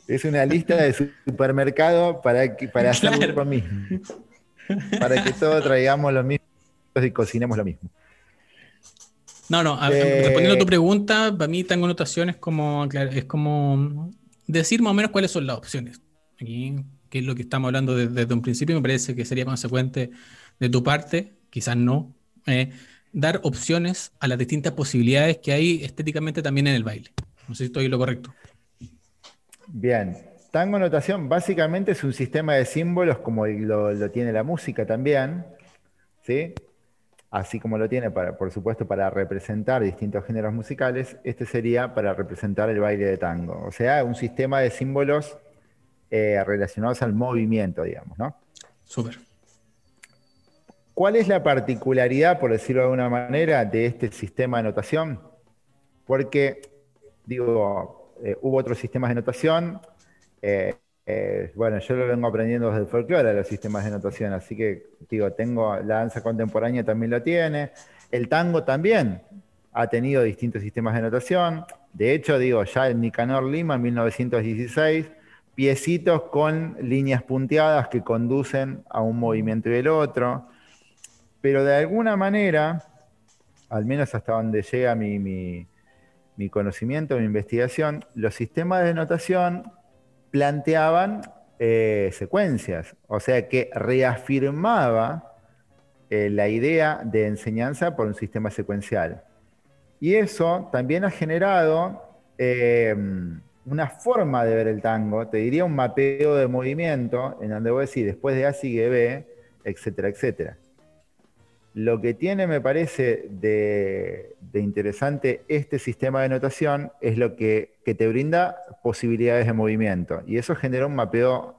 B: Es una lista de supermercado para, para hacer lo mismo. Para que todos traigamos lo mismo y cocinemos lo mismo.
A: No, no, eh, respondiendo a tu pregunta, para mí tengo notaciones como, es como decir más o menos cuáles son las opciones. Aquí que es lo que estamos hablando desde, un principio, me parece que sería consecuente de tu parte, quizás no, eh, dar opciones a las distintas posibilidades que hay estéticamente también en el baile. No sé si estoy lo correcto.
B: Bien. Tango notación básicamente es un sistema de símbolos como lo, tiene la música también, ¿sí? Así como lo tiene, para, por supuesto, para representar distintos géneros musicales, este sería para representar el baile de tango. O sea, un sistema de símbolos eh, relacionados al movimiento, digamos, ¿no?
A: Súper.
B: ¿Cuál es la particularidad, por decirlo de alguna manera, de este sistema de notación? Porque, digo, eh, hubo otros sistemas de notación. Eh, bueno, yo lo vengo aprendiendo desde el folclore, los sistemas de notación, así que, digo, tengo, la danza contemporánea también lo tiene. El tango también ha tenido distintos sistemas de notación. De hecho, digo, ya el Nicanor Lima en 1916 piecitos con líneas punteadas que conducen a un movimiento y el otro. Pero de alguna manera, al menos hasta donde llega mi, conocimiento, mi investigación, los sistemas de notación planteaban eh, secuencias, o sea que reafirmaba eh, la idea de enseñanza por un sistema secuencial. Y eso también ha generado eh, una forma de ver el tango, te diría un mapeo de movimiento, en donde voy a decir después de A sigue B, etcétera, etcétera. Lo que tiene, me parece, de, interesante este sistema de notación es lo que, te brinda posibilidades de movimiento. Y eso genera un mapeo,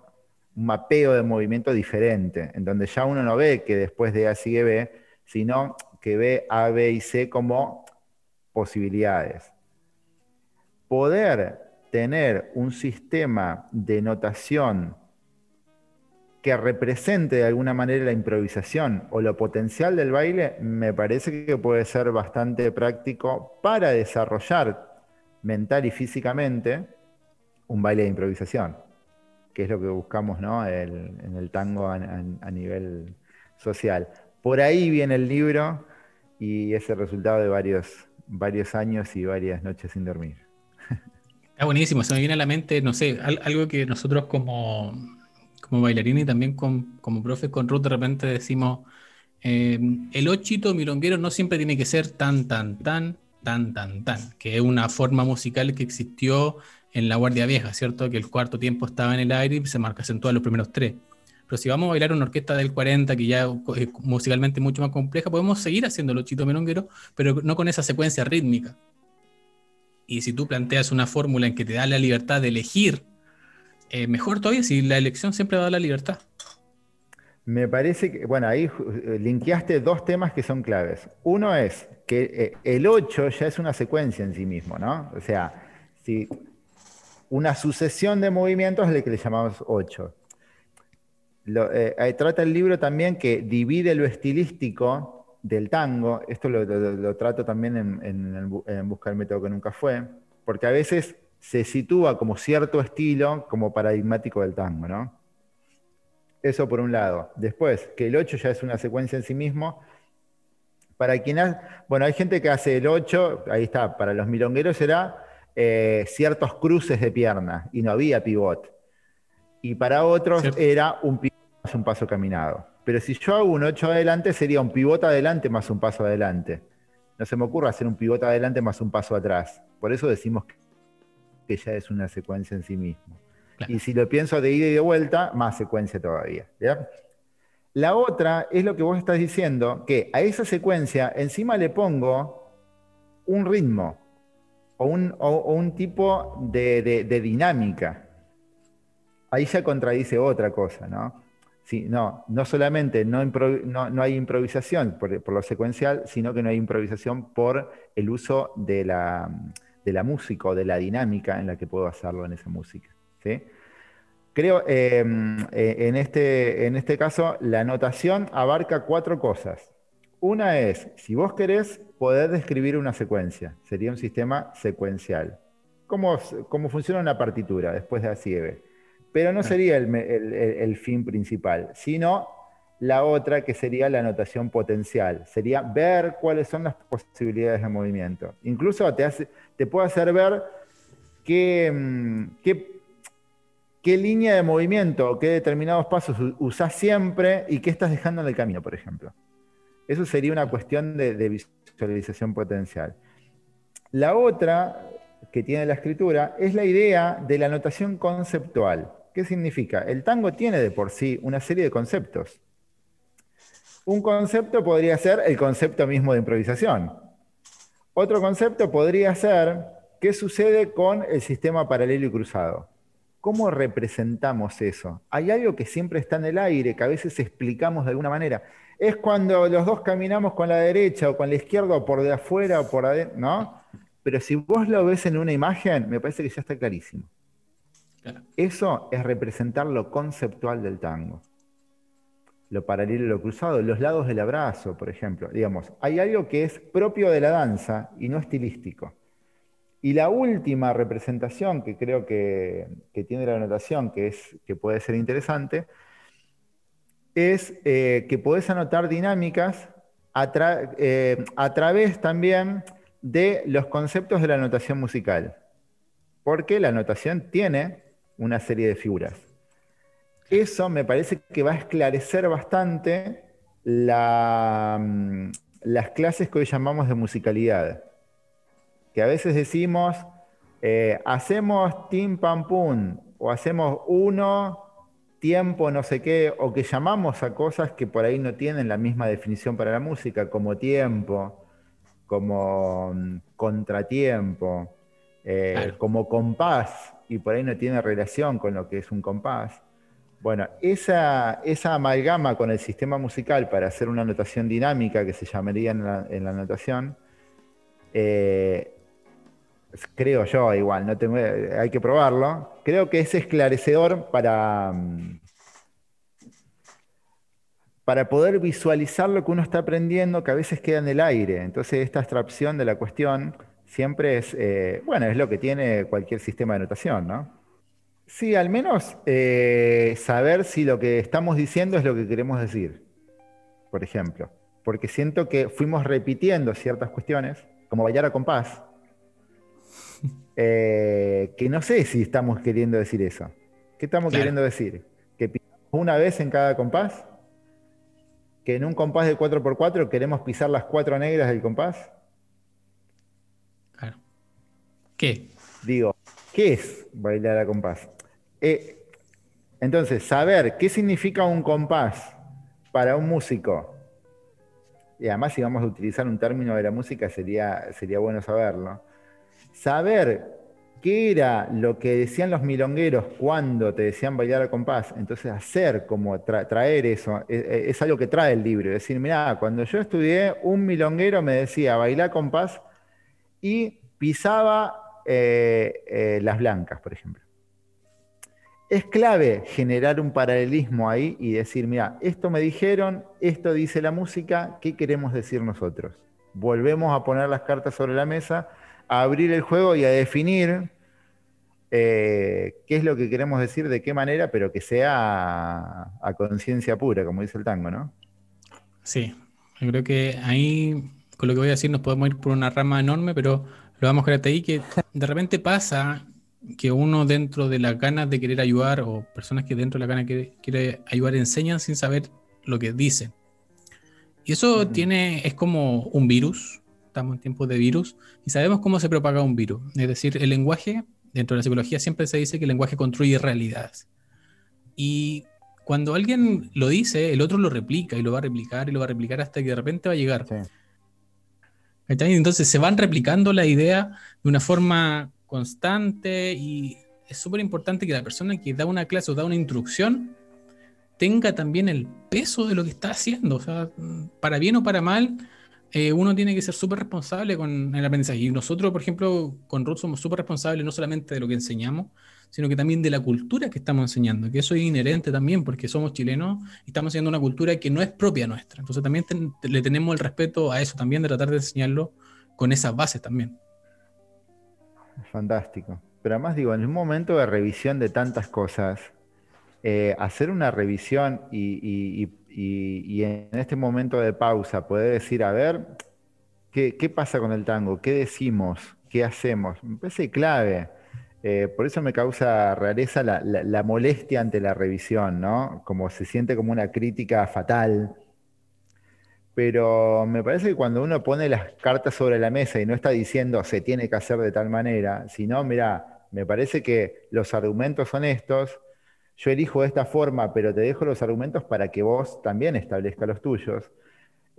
B: un mapeo de movimiento diferente, en donde ya uno no ve que después de A sigue B, sino que ve A, B y C como posibilidades. Poder tener un sistema de notación que represente de alguna manera la improvisación o lo potencial del baile, me parece que puede ser bastante práctico para desarrollar mental y físicamente un baile de improvisación, que es lo que buscamos en el tango a, nivel social. Por ahí viene el libro y es el resultado de varios, varios años y varias noches sin dormir.
A: Está buenísimo, se me viene a la mente, no sé, algo que nosotros como como bailarín y también como profe con Ruth de repente decimos, eh, el ochito milonguero no siempre tiene que ser tan, tan, tan, tan, tan, tan, que es una forma musical que existió en la Guardia Vieja, ¿cierto? Que el cuarto tiempo estaba en el aire y se marca acentuado los primeros tres. Pero si vamos a bailar una orquesta del 40, que ya es musicalmente mucho más compleja, podemos seguir haciendo el ochito milonguero, pero no con esa secuencia rítmica. Y si tú planteas una fórmula en que te da la libertad de elegir eh, mejor todavía si la elección siempre da la libertad.
B: Me parece que, bueno, ahí eh, linkeaste dos temas que son claves. Uno es que eh, el 8 ya es una secuencia en sí mismo, ¿no? O sea, si una sucesión de movimientos es lo que le llamamos 8. trata el libro también que divide lo estilístico del tango, esto lo, trato también en, en, en Buscar el método que nunca fue, porque a veces se sitúa como cierto estilo como paradigmático del tango, ¿no? Eso por un lado. Después, que el 8 ya es una secuencia en sí mismo. Para quien bueno, hay gente que hace el 8, ahí está, para los milongueros era eh, ciertos cruces de pierna y no había pivot. Y para otros era un pivot más un paso caminado. Pero si yo hago un 8 adelante, sería un pivot adelante más un paso adelante. No se me ocurre hacer un pivot adelante más un paso atrás. Por eso decimos que que ya es una secuencia en sí mismo. Y si lo pienso de ida y de vuelta, más secuencia todavía. La otra es lo que vos estás diciendo, que a esa secuencia encima le pongo un ritmo o un, tipo de, dinámica. Ahí ya contradice otra cosa, ¿no? No, no solamente no, no, hay improvisación por, por, lo secuencial, sino que no hay improvisación por el uso de la, de la música o de la dinámica en la que puedo hacerlo en esa música. Creo, em, eh, en, este, en este caso, la notación abarca cuatro cosas. Una es, si vos querés poder describir una secuencia, sería un sistema secuencial. ¿Cómo, funciona una partitura después de así Pero no sería el fin principal, sino la otra que sería la notación potencial, sería ver cuáles son las posibilidades de movimiento. Incluso te, hace, te puede hacer ver qué, mm, qué, qué línea de movimiento o qué determinados pasos usás siempre y qué estás dejando en el camino, por ejemplo. Eso sería una cuestión de, de visualización potencial. La otra que tiene la escritura es la idea de la notación conceptual. ¿Qué significa? El tango tiene de por sí una serie de conceptos un concepto podría ser el concepto mismo de improvisación. Otro concepto podría ser qué sucede con el sistema paralelo y cruzado. ¿Cómo representamos eso? Hay algo que siempre está en el aire, que a veces explicamos de alguna manera. Es cuando los dos caminamos con la derecha o con la izquierda o por de afuera o por adentro, ¿no? Pero si vos lo ves en una imagen, me parece que ya está clarísimo. Eso es representar lo conceptual del tango lo paralelo lo cruzado, los lados del abrazo, por ejemplo. Digamos, hay algo que es propio de la danza y no estilístico. Y la última representación que creo que, tiene la anotación, que, es, que puede ser interesante, es eh, que podés anotar dinámicas eh, a, través también de los conceptos de la notación musical. Porque la notación tiene una serie de figuras. Eso me parece que va a esclarecer bastante mm, las clases que hoy llamamos de musicalidad. Que a veces decimos, eh, hacemos tim pam pum, o hacemos uno, tiempo, no sé qué, o que llamamos a cosas que por ahí no tienen la misma definición para la música, como tiempo, como mm, contratiempo, eh, como compás, y por ahí no tiene relación con lo que es un compás. Bueno, esa, esa amalgama con el sistema musical para hacer una notación dinámica que se llamaría en la, notación, eh, creo yo igual, no tengo, hay que probarlo, creo que es esclarecedor para, mm, para poder visualizar lo que uno está aprendiendo que a veces queda en el aire. Entonces esta abstracción de la cuestión siempre es, eh, bueno, es lo que tiene cualquier sistema de notación, ¿no? Sí, al menos eh, saber si lo que estamos diciendo es lo que queremos decir, por ejemplo. Porque siento que fuimos repitiendo ciertas cuestiones, como bailar a compás, eh, que no sé si estamos queriendo decir eso. ¿Qué estamos queriendo decir? ¿Que pisamos una vez en cada compás? ¿Que en un compás de 4x4 queremos pisar las cuatro negras del compás? Digo, ¿qué es bailar a compás? Eh, entonces, saber qué significa un compás para un músico, y además si vamos a utilizar un término de la música sería, sería bueno saberlo, saber qué era lo que decían los milongueros cuando te decían bailar a compás, entonces hacer como traer eso, es, e, es, algo que trae el libro, es decir, mira, cuando yo estudié, un milonguero me decía bailar a compás y pisaba eh, eh, las blancas, por ejemplo. Es clave generar un paralelismo ahí y decir, mira, esto me dijeron, esto dice la música, ¿qué queremos decir nosotros? Volvemos a poner las cartas sobre la mesa, a abrir el juego y a definir eh, qué es lo que queremos decir, de qué manera, pero que sea a, conciencia pura, como dice el tango, ¿no?
A: Sí, yo creo que ahí, con lo que voy a decir, nos podemos ir por una rama enorme, pero lo vamos a ahí, que de repente pasa que uno dentro de las ganas de querer ayudar o personas que dentro de la ganas de querer ayudar enseñan sin saber lo que dicen. Y eso tiene, es como un virus, estamos en tiempos de virus, y sabemos cómo se propaga un virus. Es decir, el lenguaje, dentro de la psicología siempre se dice que el lenguaje construye realidades. Y cuando alguien lo dice, el otro lo replica y lo va a replicar y lo va a replicar hasta que de repente va a llegar. Entonces se van replicando la idea de una forma constante y es súper importante que la persona que da una clase o da una instrucción tenga también el peso de lo que está haciendo. O sea, para bien o para mal, eh, uno tiene que ser súper responsable con el aprendizaje. Y nosotros, por ejemplo, con Ruth somos súper responsables no solamente de lo que enseñamos, sino que también de la cultura que estamos enseñando, que eso es inherente también, porque somos chilenos y estamos enseñando una cultura que no es propia nuestra. Entonces también le tenemos el respeto a eso, también de tratar de enseñarlo con esas bases también.
B: Fantástico. Pero además digo, en un momento de revisión de tantas cosas, eh, hacer una revisión y, en este momento de pausa poder decir, a ver, ¿qué, ¿qué, pasa con el tango? ¿Qué decimos? ¿Qué hacemos? Me parece clave. Eh, por eso me causa rareza la, molestia ante la revisión, ¿no? Como se siente como una crítica fatal. Pero me parece que cuando uno pone las cartas sobre la mesa y no está diciendo se tiene que hacer de tal manera, sino, mira, me parece que los argumentos son estos, yo elijo de esta forma, pero te dejo los argumentos para que vos también establezcas los tuyos.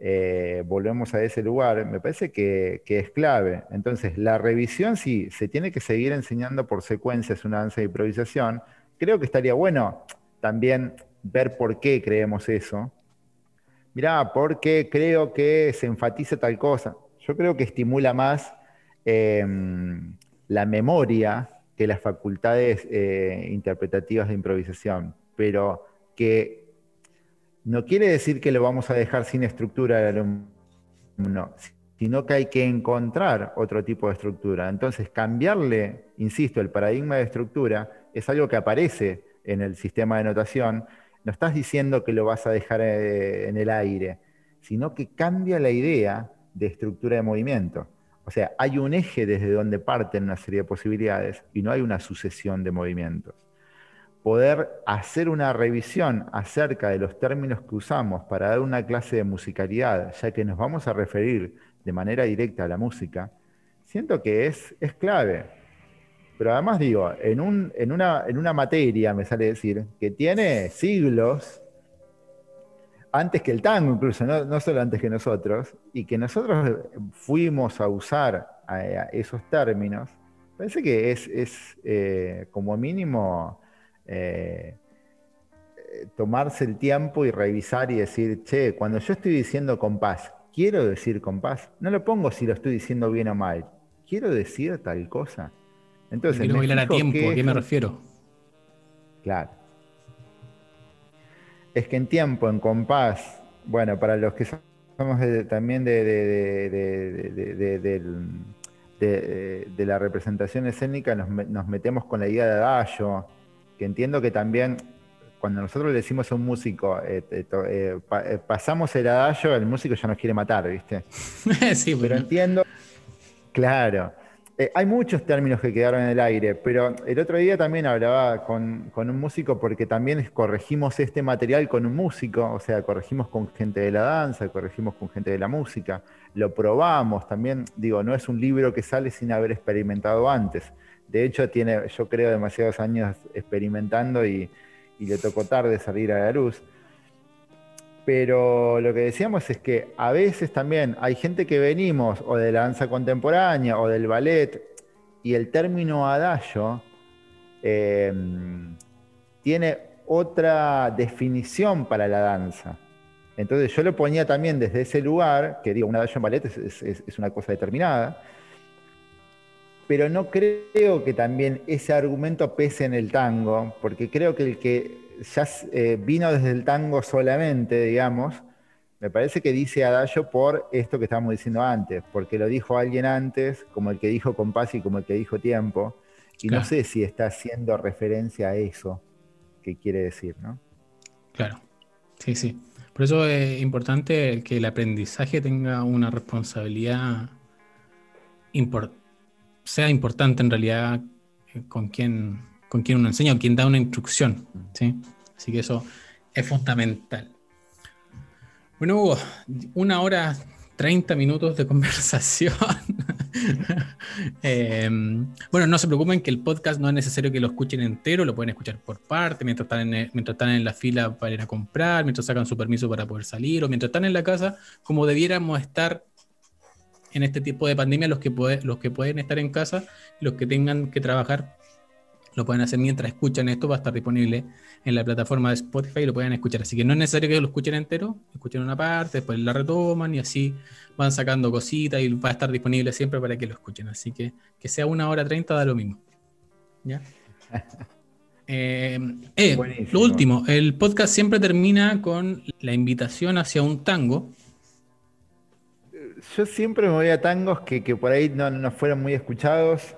B: Eh, volvemos a ese lugar, me parece que, es clave. Entonces, la revisión, si se tiene que seguir enseñando por secuencias una danza de improvisación. Creo que estaría bueno también ver por qué creemos eso. Mirá, porque creo que se enfatiza tal cosa. Yo creo que estimula más em, la memoria que las facultades eh, interpretativas de improvisación, pero que no quiere decir que lo vamos a dejar sin estructura del alumno, sino que hay que encontrar otro tipo de estructura. Entonces, cambiarle, insisto, el paradigma de estructura es algo que aparece en el sistema de notación. No estás diciendo que lo vas a dejar eh, en el aire, sino que cambia la idea de estructura de movimiento. O sea, hay un eje desde donde parten una serie de posibilidades y no hay una sucesión de movimientos. Poder hacer una revisión acerca de los términos que usamos para dar una clase de musicalidad, ya que nos vamos a referir de manera directa a la música, siento que es, es clave. Pero además digo, en, un, en, una, en una materia, me sale decir, que tiene siglos, antes que el tango incluso, no, solo antes que nosotros, y que nosotros fuimos a usar esos términos, parece que es, eh, como mínimo eh, tomarse el tiempo y revisar y decir, che, cuando yo estoy diciendo compás, quiero decir compás, no lo pongo si lo estoy diciendo bien o mal, quiero decir tal cosa.
A: Entonces, quiero bailar a tiempo, ¿a qué me refiero?
B: Claro. Es que en tiempo, en compás, bueno, para los que somos también de, de, la representación escénica, nos, nos, metemos con la idea de adagio, que entiendo que también cuando nosotros le decimos a un músico, eh, eh, eh, pasamos el adagio, el músico ya nos quiere matar, ¿viste? sí, pero entiendo, claro. Hay muchos términos que quedaron en el aire, pero el otro día también hablaba con, un músico porque también corregimos este material con un músico, o sea, corregimos con gente de la danza, corregimos con gente de la música, lo probamos también, digo, no es un libro que sale sin haber experimentado antes. De hecho, tiene, yo creo, demasiados años experimentando y, le tocó tarde salir a la luz. Pero lo que decíamos es que a veces también hay gente que venimos o de la danza contemporánea o del ballet y el término adagio em, tiene otra definición para la danza. Entonces yo lo ponía también desde ese lugar, que digo, un adagio en ballet es una cosa determinada, pero no creo que también ese argumento pese en el tango, porque creo que el que ya eh, vino desde el tango solamente, digamos, me parece que dice Adagio por esto que estábamos diciendo antes, porque lo dijo alguien antes, como el que dijo compás y como el que dijo tiempo, y no sé si está haciendo referencia a eso que quiere decir, ¿no?
A: Claro, sí, sí. Por eso es importante que el aprendizaje tenga una responsabilidad sea importante en realidad eh, con quien con quien uno enseña o quien da una instrucción. ¿sí? Así que eso es fundamental. Bueno, Hugo, una hora 30 minutos de conversación. Em, bueno, no se preocupen que el podcast no es necesario que lo escuchen entero, lo pueden escuchar por parte, mientras están, en, mientras están en la fila para ir a comprar, mientras sacan su permiso para poder salir, o mientras están en la casa, como debiéramos estar en este tipo de pandemia, los que, los que pueden estar en casa, los que tengan que trabajar lo pueden hacer mientras escuchan esto, va a estar disponible en la plataforma de Spotify y lo pueden escuchar. Así que no es necesario que lo escuchen entero, escuchen una parte, después la retoman y así van sacando cositas y va a estar disponible siempre para que lo escuchen. Así que que sea una hora treinta da lo mismo. ¿Ya? Eh, eh, lo último, el podcast siempre termina con la invitación hacia un tango.
B: Yo siempre me voy a tangos que, por ahí no, no fueron muy escuchados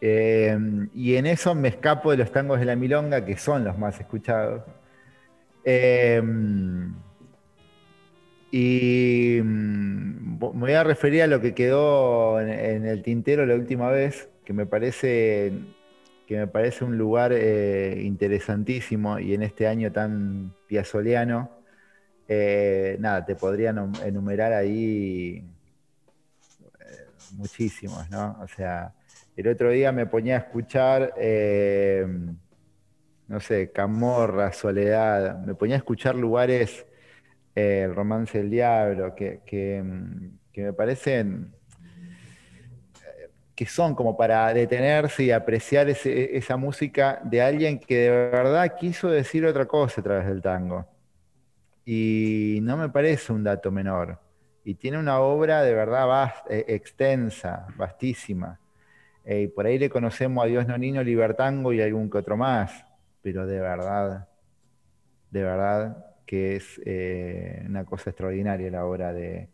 B: eh, y en eso me escapo de los tangos de la milonga, que son los más escuchados. Eh, y mm, me voy a referir a lo que quedó en, el tintero la última vez, que me parece, que me parece un lugar eh, interesantísimo y en este año tan piazoleano. nada, te podría enumerar ahí muchísimos, ¿no? O sea, el otro día me ponía a escuchar, eh, no sé, Camorra, Soledad, me ponía a escuchar lugares, eh, el romance del diablo, que, me parecen eh, que son como para detenerse y apreciar esa música de alguien que de verdad quiso decir otra cosa a través del tango. Y no me parece un dato menor. Y tiene una obra de verdad extensa, vastísima. Y por ahí le conocemos a Dios Nonino, Libertango y algún que otro más, pero de verdad, de verdad que es eh, una cosa extraordinaria la obra de,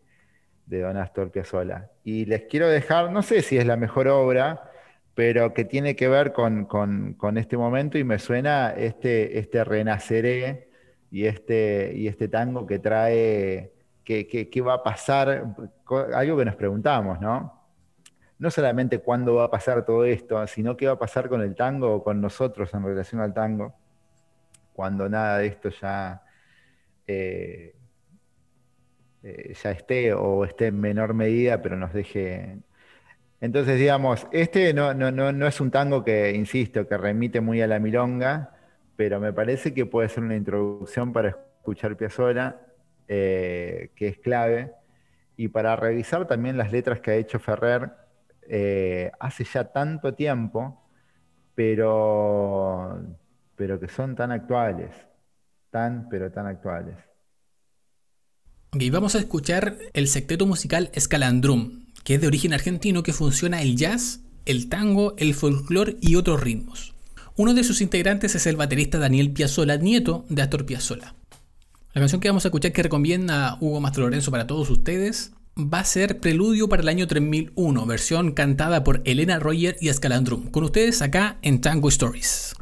B: Don Astor Piazzolla. Y les quiero dejar, no sé si es la mejor obra, pero que tiene que ver con, este momento y me suena este, este renaceré y este, y este tango que trae, qué va a pasar, algo que nos preguntamos, ¿no? no solamente cuándo va a pasar todo esto, sino qué va a pasar con el tango o con nosotros en relación al tango. cuando nada de esto ya, eh, eh, ya esté o esté en menor medida, pero nos deje... Entonces, digamos, este no, no, no, es un tango que, insisto, que remite muy a la milonga, pero me parece que puede ser una introducción para escuchar Piazzolla, eh, que es clave, y para revisar también las letras que ha hecho Ferrer hace ya tanto tiempo, pero pero que son tan actuales, tan, pero tan actuales.
A: Vamos a escuchar el secteto musical Escalandrum, que es de origen argentino que funciona el jazz, el tango, el folclore y otros ritmos. Uno de sus integrantes es el baterista Daniel Piazzolla, nieto de Astor Piazzolla. La canción que vamos a escuchar que recomienda Hugo Mastro Lorenzo para todos ustedes va a ser Preludio para el año 3001, versión cantada por Elena Roger y Escalandrum. Con ustedes acá en Tango Stories.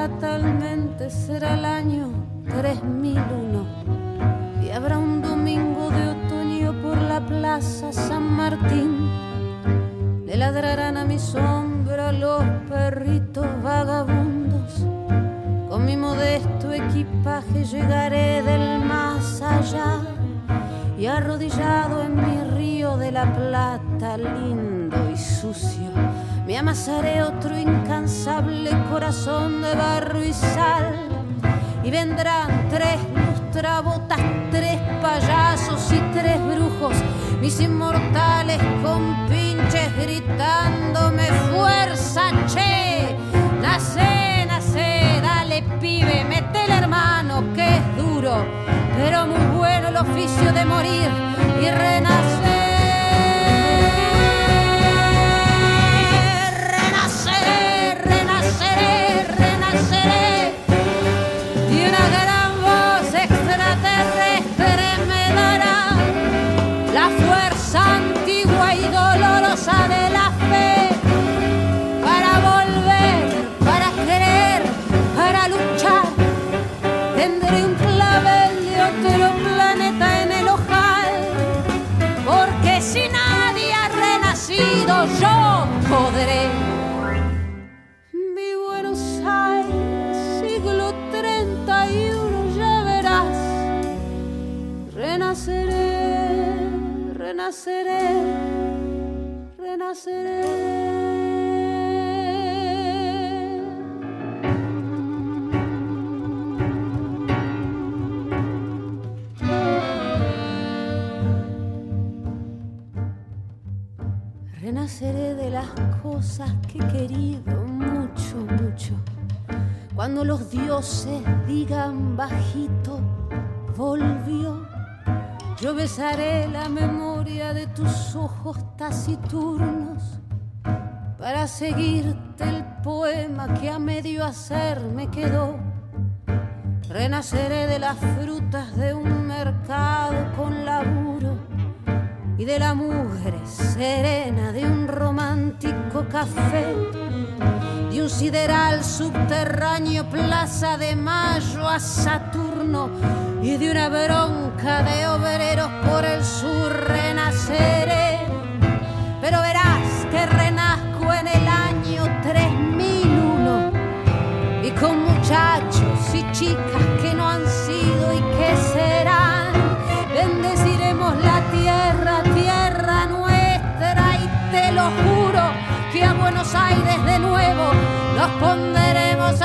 C: Fatalmente, será el año 3001 y habrá un domingo de otoño por la plaza San Martín. Le ladrarán a mi sombra los perritos vagabundos. Con mi modesto equipaje llegaré del más allá y arrodillado en mi río de la plata lindo y sucio, me amasaré otro incansable corazón de barro y sal. Y vendrán tres lustrabotas, tres payasos y tres brujos, mis inmortales con pinches gritándome fuerza, che, nace, nace, dale pibe, mete el hermano que es duro pero muy bueno el oficio de morir y renacer. Renaceré, renaceré. Renaceré de las cosas que he querido mucho, mucho. Cuando los dioses digan bajito, volvió. Yo besaré la memoria de tus ojos taciturnos para seguirte el poema que a medio hacer me quedó. Renaceré de las frutas de un mercado con laburo y de la mujer serena de un romántico café, de un sideral subterráneo Plaza de Mayo a Saturno y de una bronca de obreros por el sur renaceré. Pero verás que renazco en el año 3001 y con muchachos y chicas que no han sido y que serán. Bendeciremos la tierra te lo juro que a Buenos Aires de nuevo nos pondremos